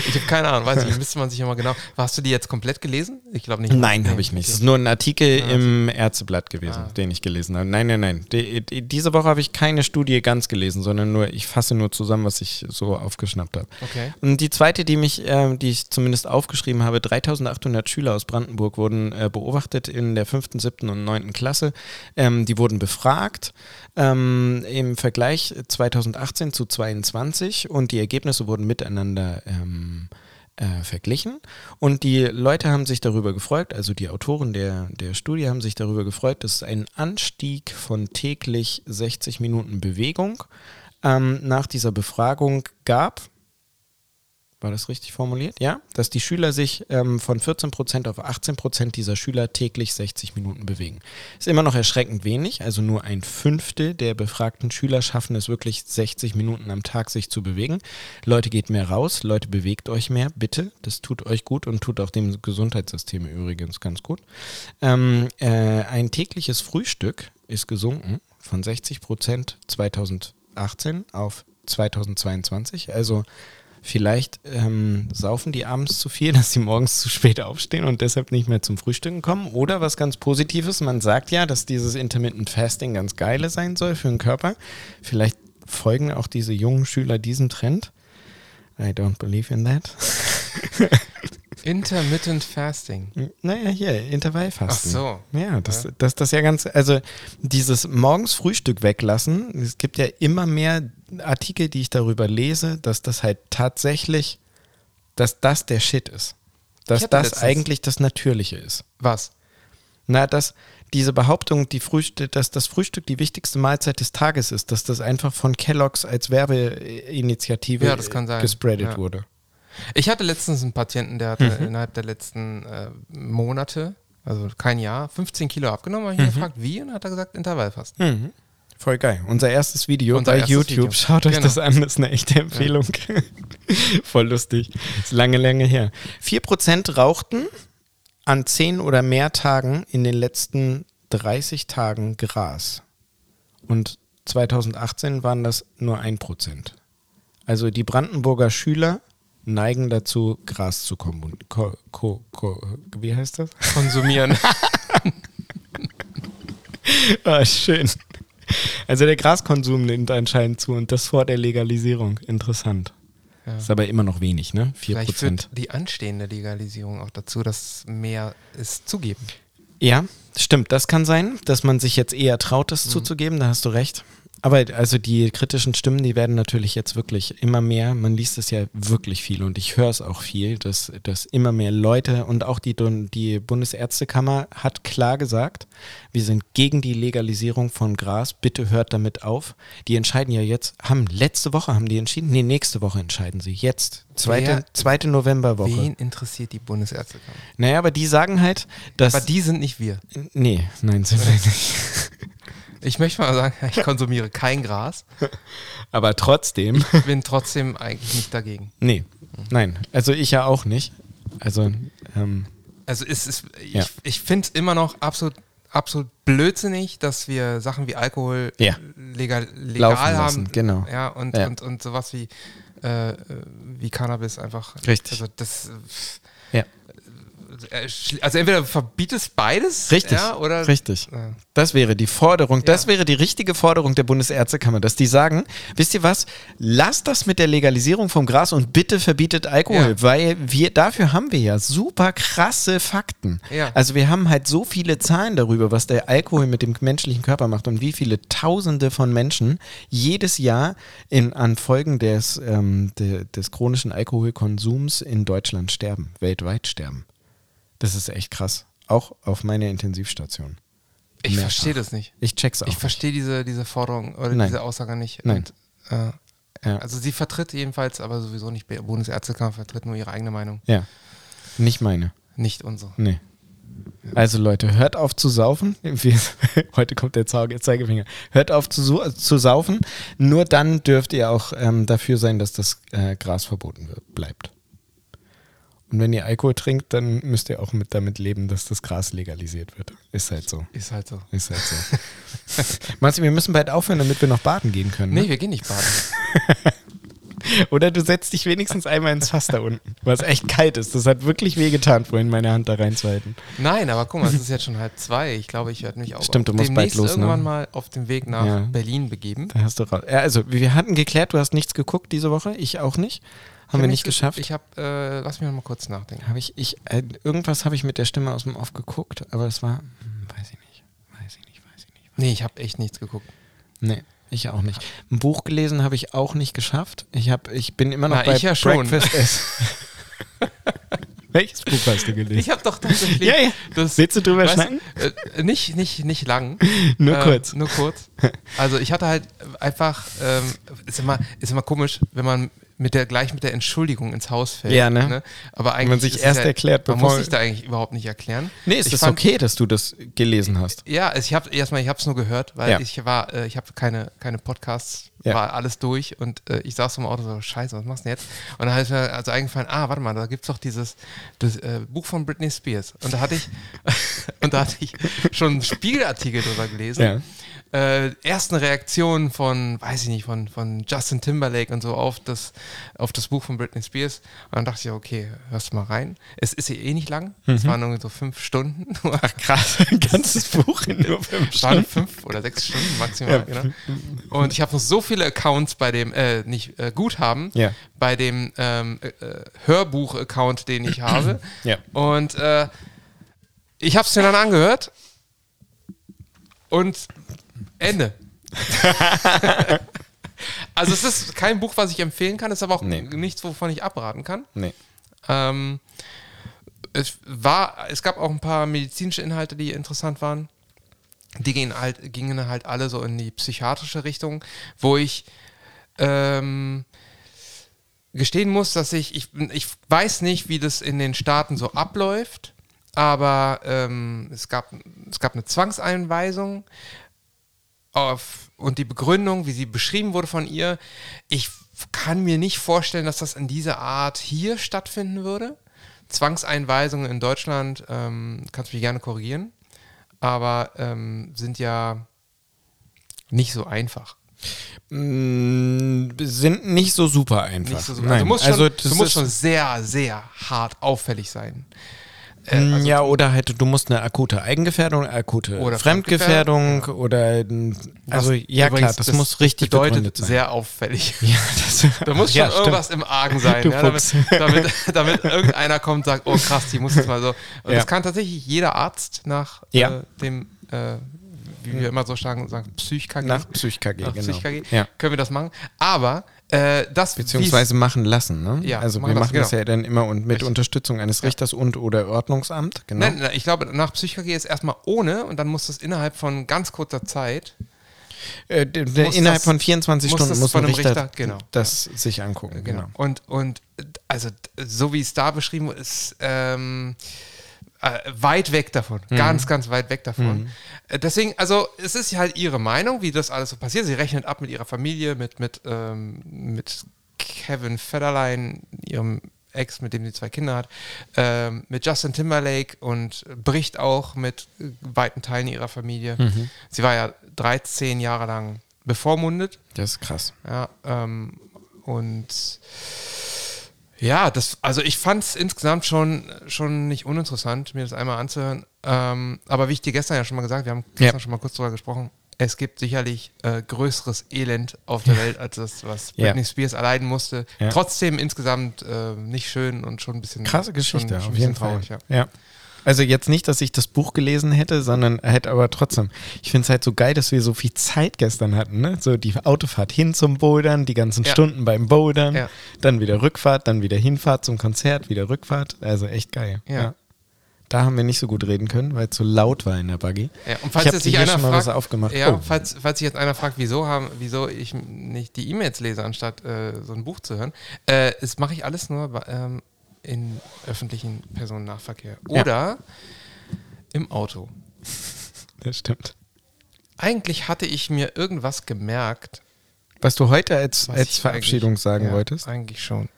S1: Ich habe keine Ahnung, weiß nicht, müsste man sich nochmal genau. Hast du die jetzt komplett gelesen? Ich glaube nicht.
S2: Nein, habe ich nicht. Es
S1: okay.
S2: ist nur ein Artikel im Ärzteblatt gewesen,
S1: Ah.
S2: den ich gelesen habe. Nein, nein, nein. Die, die, diese Woche habe ich keine Studie ganz gelesen, sondern nur, ich fasse nur zusammen, was ich so aufgeschnappt habe.
S1: Okay.
S2: Und die zweite, die mich, ähm, die ich zumindest aufgeschrieben habe, 3800 Schüler aus Brandenburg wurden äh, beobachtet in der fünften, siebten und neunten Klasse. Ähm, die wurden befragt ähm, im Vergleich 2018 zu 22 und die Ergebnisse wurden miteinander ähm, äh, verglichen. Und die Leute haben sich darüber gefreut, also die Autoren der, der Studie haben sich darüber gefreut, dass es einen Anstieg von täglich 60 Minuten Bewegung ähm, nach dieser Befragung gab. War das richtig formuliert? Ja, dass die Schüler sich ähm, von 14% auf 18% dieser Schüler täglich 60 Minuten bewegen. Ist immer noch erschreckend wenig, also nur ein Fünftel der befragten Schüler schaffen es wirklich 60 Minuten am Tag sich zu bewegen. Leute, geht mehr raus, Leute, bewegt euch mehr, bitte. Das tut euch gut und tut auch dem Gesundheitssystem übrigens ganz gut. Ähm, äh, ein tägliches Frühstück ist gesunken von 60% 2018 auf 2022, also Vielleicht ähm, saufen die abends zu viel, dass sie morgens zu spät aufstehen und deshalb nicht mehr zum Frühstücken kommen. Oder was ganz Positives, man sagt ja, dass dieses Intermittent Fasting ganz geile sein soll für den Körper. Vielleicht folgen auch diese jungen Schüler diesem Trend. I don't believe in that.
S1: Intermittent Fasting.
S2: Naja, hier, Intervallfasten.
S1: Ach so.
S2: Ja, das, das, das ja ganz, also dieses morgens Frühstück weglassen, es gibt ja immer mehr Artikel, die ich darüber lese, dass das halt tatsächlich, dass das der Shit ist. Dass das
S1: letztens-
S2: eigentlich das Natürliche ist.
S1: Was?
S2: Na, dass diese Behauptung, die Frühstück, dass das Frühstück die wichtigste Mahlzeit des Tages ist, dass das einfach von Kellogg's als Werbeinitiative
S1: Ja,
S2: gespreadet
S1: Ja.
S2: wurde.
S1: Ich hatte letztens einen Patienten, der hatte innerhalb der letzten äh, Monate, also kein Jahr, 15 Kilo abgenommen. Habe ich ihn gefragt, wie? Und hat er gesagt, Intervallfasten.
S2: Mhm. Voll geil. Unser erstes Video
S1: Unser
S2: bei
S1: erstes
S2: YouTube.
S1: Video.
S2: Schaut euch
S1: Genau.
S2: das an, das ist eine echte Empfehlung. Voll lustig. Ist lange, lange her. 4% rauchten an 10 oder mehr Tagen in den letzten 30 Tagen Gras. Und 2018 waren das nur 1%. Also die Brandenburger Schüler neigen dazu, Gras zu. Ko, ko, ko, wie heißt das?
S1: Konsumieren.
S2: Ah, schön. Also der Graskonsum nimmt anscheinend zu und das vor der Legalisierung. Interessant. Ist aber immer noch wenig, ne? 4
S1: Vielleicht
S2: Prozent.
S1: führt die anstehende Legalisierung auch dazu, dass mehr es zugeben.
S2: Ja, stimmt. Das kann sein, dass man sich jetzt eher traut, das zuzugeben. Da hast du recht. Aber also die kritischen Stimmen, die werden natürlich jetzt wirklich immer mehr. Man liest es ja wirklich viel und ich höre es auch viel, dass, dass immer mehr Leute und auch die, die Bundesärztekammer hat klar gesagt, wir sind gegen die Legalisierung von Gras. Bitte hört damit auf. Die entscheiden ja jetzt, haben letzte Woche haben die entschieden? Nee, nächste Woche entscheiden sie. Jetzt. Zweite,
S1: Wer-
S2: zweite Novemberwoche.
S1: Wen interessiert die Bundesärztekammer?
S2: Naja, aber die sagen halt, dass.
S1: Aber die sind nicht wir.
S2: nee, nein, sind wir nicht.
S1: Ich möchte mal sagen, ich konsumiere kein Gras,
S2: Aber trotzdem.
S1: bin trotzdem eigentlich nicht dagegen.
S2: Nee, nein. Also ich ja auch nicht. Also, ähm,
S1: Also es ist, ich,
S2: Ja.
S1: ich finde es immer noch absolut, absolut blödsinnig, dass wir Sachen wie Alkohol
S2: Ja.
S1: legal, legal
S2: Laufen lassen,
S1: haben.
S2: genau.
S1: Ja, und,
S2: Ja.
S1: Und, und sowas wie, äh, wie Cannabis einfach.
S2: Richtig.
S1: Also das
S2: ja.
S1: Äh, also entweder verbietest beides
S2: Richtig.
S1: ja, oder
S2: Richtig.
S1: Ja.
S2: Das wäre die Forderung, das
S1: Ja.
S2: wäre die richtige Forderung der Bundesärztekammer, dass die sagen, wisst ihr was, lasst das mit der Legalisierung vom Gras und bitte verbietet Alkohol, weil wir, dafür haben wir ja super krasse Fakten. Also wir haben halt so viele Zahlen darüber, was der Alkohol mit dem menschlichen Körper macht und wie viele Tausende von Menschen jedes Jahr in, an Folgen des, ähm, de, des chronischen Alkoholkonsums in Deutschland sterben, weltweit sterben. Das ist echt krass. Auch auf meiner Intensivstation.
S1: Ich verstehe das nicht.
S2: Ich check's auch.
S1: Ich verstehe diese, diese Forderung oder
S2: Nein.
S1: diese Aussage nicht.
S2: Nein.
S1: Und, äh,
S2: Ja.
S1: Also sie vertritt jedenfalls, aber sowieso nicht, Bundesärztekammer vertritt nur ihre eigene Meinung,
S2: Ja. Nicht meine.
S1: nicht unsere.
S2: Nee. Also Leute, hört auf zu saufen. Wir, heute kommt der Zeigefinger. Hört auf zu, zu saufen. Nur dann dürft ihr auch ähm, dafür sein, dass das äh, Gras verboten wird, bleibt. Und wenn ihr Alkohol trinkt, dann müsst ihr auch mit damit leben, dass das Gras legalisiert wird. Ist halt so.
S1: Ist halt so.
S2: Ist halt so. Meinst du, wir müssen bald aufhören, damit wir noch baden gehen können? Ne?
S1: Nee, wir gehen nicht baden.
S2: Oder du setzt dich wenigstens einmal ins Fass da unten, was echt kalt ist. Das hat wirklich wehgetan, vorhin meine Hand da reinzuhalten.
S1: Nein, aber guck mal, es ist jetzt schon halb zwei. Ich glaube, ich werde mich auch
S2: Stimmt, du musst bald
S1: demnächst
S2: los, ne?
S1: irgendwann mal auf dem Weg nach
S2: Ja.
S1: Berlin begeben.
S2: Da hast du raus. Ja, also, wir hatten geklärt, du hast nichts geguckt diese Woche. Ich auch nicht. Haben wir nicht geschafft.
S1: Ich habe, äh, lass mich noch mal kurz nachdenken.
S2: Habe ich, ich, äh, irgendwas habe ich mit der Stimme aus dem Off geguckt, aber es war, hm, weiß ich nicht, weiß ich nicht, weiß ich nicht.
S1: Nee, ich habe echt nichts geguckt.
S2: Nee, ich auch nicht. Ein Buch gelesen habe ich auch nicht geschafft. Ich, hab, ich bin immer noch
S1: Na,
S2: bei
S1: ich ja schon.
S2: Breakfast S. Welches Buch hast du gelesen?
S1: Ich habe doch tatsächlich.
S2: Ja, ja.
S1: Das,
S2: Willst du drüber
S1: weißt
S2: schnacken?
S1: Äh, nicht, nicht, nicht lang.
S2: Nur
S1: Äh,
S2: kurz.
S1: Nur kurz. Also ich hatte halt einfach, ähm, ist, immer, ist immer komisch, wenn man mit der, gleich mit der Entschuldigung ins Haus fällt.
S2: Ja, ne?
S1: Aber eigentlich
S2: man sich
S1: es
S2: erst
S1: ja,
S2: erklärt,
S1: Man muss sich da eigentlich überhaupt nicht erklären.
S2: Nee, ist
S1: ich
S2: das
S1: fand-
S2: okay, dass du das gelesen hast?
S1: Ja, also ich habe erstmal, ich habe es nur gehört, weil
S2: Ja.
S1: ich war, äh, ich habe keine, keine Podcasts,
S2: Ja.
S1: war alles durch und äh, ich saß im Auto so, scheiße, was machst du denn jetzt? Und dann ist mir also eingefallen, ah, warte mal, da gibt's doch dieses das, äh, Buch von Britney Spears. Und da hatte ich, und da hatte ich schon einen Spiegelartikel drüber gelesen.
S2: Ja.
S1: Äh, ersten Reaktionen von, weiß ich nicht, von, von Justin Timberlake und so auf das, auf das Buch von Britney Spears. Und dann dachte ich, okay, hörst du mal rein. Es ist ja eh nicht lang. Es
S2: Mhm.
S1: waren nur so fünf Stunden.
S2: Ach krass, ein ganzes Buch in nur fünf
S1: Es waren
S2: Stunden.
S1: fünf oder sechs Stunden maximal, genau. Und ich habe noch so viele Accounts bei dem, äh, nicht äh, Guthaben,
S2: Ja.
S1: bei dem ähm, äh, äh, Hörbuch-Account, den ich habe.
S2: Ja.
S1: Und äh, ich habe es mir dann angehört und Ende. also es ist kein Buch, was ich empfehlen kann, es ist aber auch
S2: Nee.
S1: nichts, wovon ich abraten kann.
S2: Nee.
S1: Ähm, es war, es gab auch ein paar medizinische Inhalte, die interessant waren. Die gingen halt, gingen halt alle so in die psychiatrische Richtung, wo ich ähm, gestehen muss, dass ich, ich, ich weiß nicht, wie das in den Staaten so abläuft, aber ähm, es, gab, es gab eine Zwangseinweisung auf, und die Begründung, wie sie beschrieben wurde von ihr, ich kann mir nicht vorstellen, dass das in dieser Art hier stattfinden würde. Zwangseinweisungen in Deutschland, ähm, kannst du mich gerne korrigieren, aber ähm, sind ja nicht so einfach.
S2: Mm, sind nicht so super einfach.
S1: Nicht so super.
S2: Nein.
S1: Also, du musst schon,
S2: also das
S1: du musst schon sehr, sehr hart auffällig sein. Äh,
S2: Mm,
S1: also
S2: ja, oder halt, du musst eine akute Eigengefährdung, akute
S1: Oder
S2: Fremdgefährdung oder, mm, also
S1: was
S2: ja klar,
S1: übrigens
S2: das, muss richtig
S1: bedeutet
S2: sein.
S1: sehr auffällig.
S2: ja, das,
S1: Da muss schon
S2: ja,
S1: irgendwas im Argen sein, ja, damit, damit, damit irgendeiner kommt und sagt, oh krass, die muss jetzt mal so. Und
S2: Ja.
S1: das kann tatsächlich jeder Arzt nach äh, dem, äh, wie wir immer so sagen, sagen Psych-KG.
S2: Nach Psych-KG,
S1: Nach
S2: genau.
S1: Psych-KG
S2: Ja.
S1: können wir das machen. Aber äh, das
S2: Beziehungsweise machen lassen, ne?
S1: Ja,
S2: also
S1: machen
S2: wir machen das
S1: genau.
S2: ja dann immer und mit
S1: Richtig.
S2: Unterstützung eines Richters und oder Ordnungsamt, genau.
S1: Nein, nein, ich glaube, nach Psych-KG ist erstmal ohne und dann muss das innerhalb von ganz kurzer Zeit
S2: Äh, innerhalb
S1: das-
S2: von 24
S1: muss
S2: Stunden
S1: das
S2: muss ein Richter,
S1: Richter, genau.
S2: das sich angucken. Genau.
S1: Genau. Und, und also so wie es da beschrieben ist ähm, äh, weit weg davon.
S2: Mhm.
S1: Ganz, ganz weit weg davon. Äh, Deswegen, also es ist halt ihre Meinung, wie das alles so passiert. Sie rechnet ab mit ihrer Familie, mit, mit, ähm, mit Kevin Federline, ihrem Ex, mit dem sie zwei Kinder hat, ähm, mit Justin Timberlake und bricht auch mit äh, weiten Teilen ihrer Familie.
S2: Mhm.
S1: Sie war ja 13 Jahre lang bevormundet.
S2: Das ist krass.
S1: Ja, ähm, und ja, das, also ich fand es insgesamt schon, schon nicht uninteressant, mir das einmal anzuhören. Ähm, aber wie ich dir gestern ja schon mal gesagt, wir haben gestern
S2: Ja.
S1: schon mal kurz drüber gesprochen, es gibt sicherlich äh, größeres Elend auf der Welt als das, was
S2: Ja.
S1: Britney Spears erleiden musste.
S2: Ja.
S1: Trotzdem insgesamt äh, nicht schön und schon ein bisschen
S2: Krasse Geschichte,
S1: schon, schon
S2: auf
S1: ein
S2: jeden Fall.
S1: traurig, ja.
S2: Ja. Also jetzt nicht, dass ich das Buch gelesen hätte, sondern hätte aber trotzdem. Ich finde es halt so geil, dass wir so viel Zeit gestern hatten, ne? So die Autofahrt hin zum Bouldern, die ganzen
S1: Ja.
S2: Stunden beim Bouldern,
S1: Ja.
S2: dann wieder Rückfahrt, dann wieder Hinfahrt zum Konzert, wieder Rückfahrt. Also echt geil.
S1: Ja.
S2: Da haben wir nicht so gut reden können, weil es so laut war in der Buggy.
S1: Ja, und
S2: Ich
S1: falls
S2: hab
S1: jetzt sich einer
S2: schon mal
S1: fragt,
S2: was aufgemacht.
S1: Ja,
S2: Oh.
S1: falls, falls sich jetzt einer fragt, wieso, haben, wieso ich nicht die E-Mails lese, anstatt äh, so ein Buch zu hören, äh, das mache ich alles nur bei, ähm, in öffentlichen Personennahverkehr
S2: Ja.
S1: oder im Auto.
S2: Das stimmt.
S1: Eigentlich hatte ich mir irgendwas gemerkt,
S2: Was du heute als, als Verabschiedung sagen
S1: ja,
S2: wolltest?
S1: Eigentlich schon.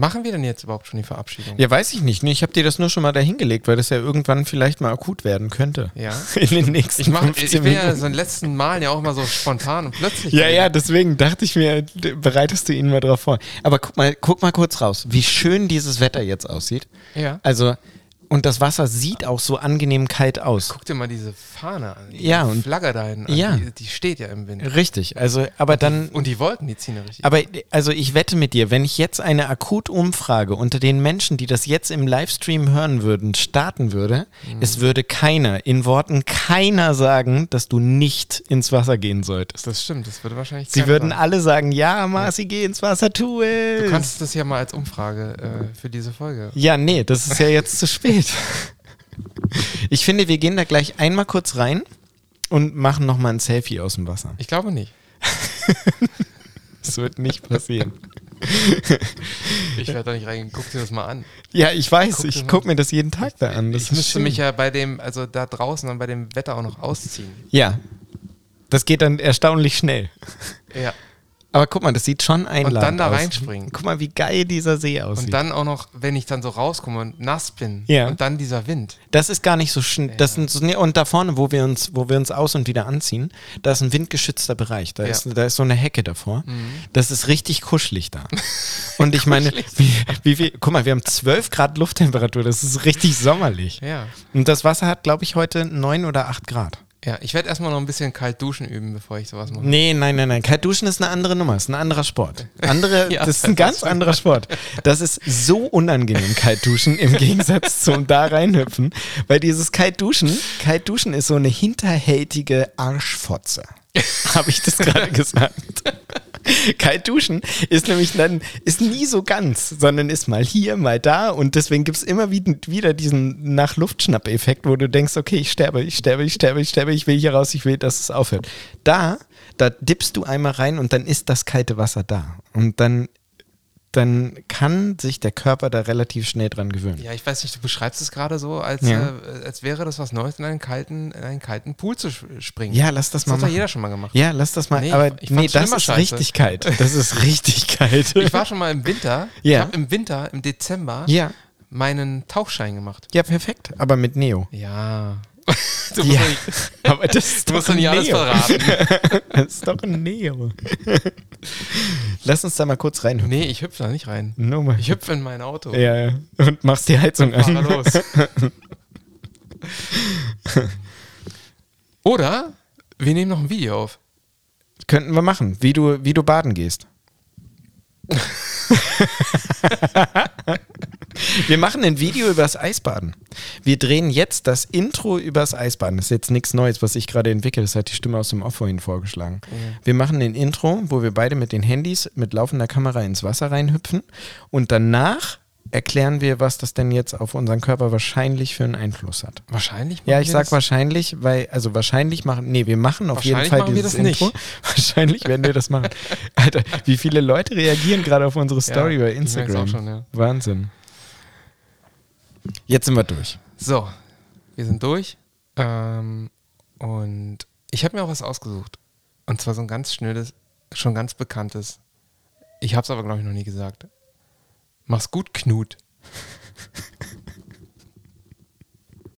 S1: Machen wir denn jetzt überhaupt schon die Verabschiedung?
S2: Ja, weiß ich nicht. Ich habe dir das nur schon mal dahingelegt, weil das ja irgendwann vielleicht mal akut werden könnte.
S1: Ja.
S2: In den nächsten
S1: Ich, mach,
S2: 15
S1: ich bin ja so in den letzten Malen ja auch immer so spontan und plötzlich.
S2: Ja, ja, deswegen dachte ich mir, bereitest du ihn mal drauf vor. Aber guck mal, guck mal kurz raus, wie schön dieses Wetter jetzt aussieht.
S1: Ja.
S2: Also, und das Wasser sieht auch so angenehm kalt aus.
S1: Guck dir mal diese Fahne an. Die
S2: Ja, und-
S1: Flagge da hinten
S2: Ja.
S1: Die, die steht ja im Wind.
S2: Richtig, also, aber dann,
S1: Und die Wolken, die ziehen ja richtig.
S2: aber also ich wette mit dir, wenn ich jetzt eine Akutumfrage unter den Menschen, die das jetzt im Livestream hören würden, starten würde,
S1: Mhm.
S2: es würde keiner, in Worten keiner sagen, dass du nicht ins Wasser gehen solltest.
S1: Das stimmt, das würde wahrscheinlich.
S2: Sie würden
S1: sagen.
S2: alle sagen, ja, Marci, geh ins Wasser, tu es.
S1: Du kannst das ja mal als Umfrage äh, für diese Folge.
S2: Ja, nee, das ist ja jetzt zu spät. Ich finde, wir gehen da gleich einmal kurz rein und machen nochmal ein Selfie aus dem Wasser.
S1: Ich glaube nicht.
S2: Das wird nicht passieren.
S1: Ich werde da nicht reingehen. Guck dir das mal an.
S2: Ja, ich weiß,
S1: Guck
S2: ich gucke mir das jeden Tag da an. Das
S1: ich müsste
S2: schön.
S1: mich ja bei dem, also da draußen dann bei dem Wetter auch noch ausziehen.
S2: Ja, das geht dann erstaunlich schnell.
S1: Ja.
S2: Aber guck mal, das sieht schon einladend
S1: Und dann da
S2: aus.
S1: reinspringen.
S2: Guck mal, wie geil dieser See aussieht.
S1: Und dann auch noch, wenn ich dann so rauskomme und nass bin.
S2: Ja.
S1: Und dann dieser Wind.
S2: Das ist gar nicht so schnell. Das sind so, und da vorne, wo wir uns, wo wir uns aus und wieder anziehen, da ist ein windgeschützter Bereich. Da,
S1: Ja.
S2: ist, da ist so eine Hecke davor. Das ist richtig kuschelig da. Und ich meine, wie, wie viel, guck mal, wir haben 12 Grad Lufttemperatur. Das ist richtig sommerlich.
S1: Ja.
S2: Und das Wasser hat, glaube ich, heute 9 oder 8 Grad.
S1: Ja, ich werde erstmal noch ein bisschen kalt duschen üben, bevor ich sowas mache.
S2: Nee, nein, nein, nein. Kalt duschen ist eine andere Nummer, ist ein anderer Sport. Andere,
S1: Ja,
S2: das ist ein ganz anderer Sport. Das ist so unangenehm, kalt duschen, im Gegensatz zum da reinhüpfen. Weil dieses kalt duschen, kalt duschen ist so eine hinterhältige Arschfotze. Habe ich das gerade gesagt? Kalt duschen ist nämlich dann, ist nie so ganz, sondern ist mal hier, mal da und deswegen gibt es immer wieder, diesen Nach-Luftschnapp-Effekt, wo du denkst, okay, ich sterbe, ich sterbe, ich sterbe, ich sterbe, ich will hier raus, ich will, dass es aufhört. Da, da dippst du einmal rein und dann ist das kalte Wasser da. Und dann, dann kann sich der Körper da relativ schnell dran gewöhnen.
S1: Ja, ich weiß nicht, du beschreibst es gerade so, als,
S2: Ja.
S1: äh, als wäre das was Neues, in einen kalten, in einen kalten Pool zu springen.
S2: Ja, lass das
S1: das
S2: mal
S1: hat doch
S2: machen.
S1: jeder schon mal gemacht.
S2: Ja, lass das mal.
S1: Nee,
S2: aber
S1: ich
S2: nee, das ist
S1: scheiße.
S2: richtig kalt. Das ist richtig kalt.
S1: Ich war schon mal im Winter.
S2: Ja.
S1: Ich habe im Winter, im Dezember,
S2: ja,
S1: meinen Tauchschein gemacht.
S2: ja, perfekt. Aber mit Neo.
S1: Ja, Du
S2: Ja,
S1: musst, doch nicht,
S2: aber das ist doch
S1: nicht alles verraten.
S2: Das ist doch ein Neo. Lass uns da mal kurz rein.
S1: Nee, ich hüpfe da nicht rein.
S2: Mal.
S1: Ich hüpfe in mein Auto.
S2: ja, ja. Und machst die Heizung an.
S1: los. Oder wir nehmen noch ein Video auf.
S2: Könnten wir machen, wie du, wie du baden gehst. wir machen ein Video übers Eisbaden. Wir drehen jetzt das Intro übers Eisbaden. Das ist jetzt nichts Neues, was ich gerade entwickle. Das hat die Stimme aus dem Off vorhin vorgeschlagen. Wir machen ein Intro, wo wir beide mit den Handys mit laufender Kamera ins Wasser reinhüpfen und danach erklären wir, was das denn jetzt auf unseren Körper wahrscheinlich für einen Einfluss hat.
S1: Wahrscheinlich.
S2: Ja, ich
S1: wir
S2: sag
S1: das?
S2: wahrscheinlich, weil, also wahrscheinlich machen, nee, wir machen auf jeden Fall dieses
S1: das nicht.
S2: Intro. Wahrscheinlich werden wir das machen. Alter, wie viele Leute reagieren gerade auf unsere Story bei
S1: ich merk's
S2: Instagram.
S1: schon, ja.
S2: Wahnsinn. Jetzt sind wir durch.
S1: So, wir sind durch. Ähm, und ich habe mir auch was ausgesucht. Und zwar so ein ganz schnelles, schon ganz bekanntes. Ich habe es aber, glaube ich, noch nie gesagt. Mach's gut, Knut.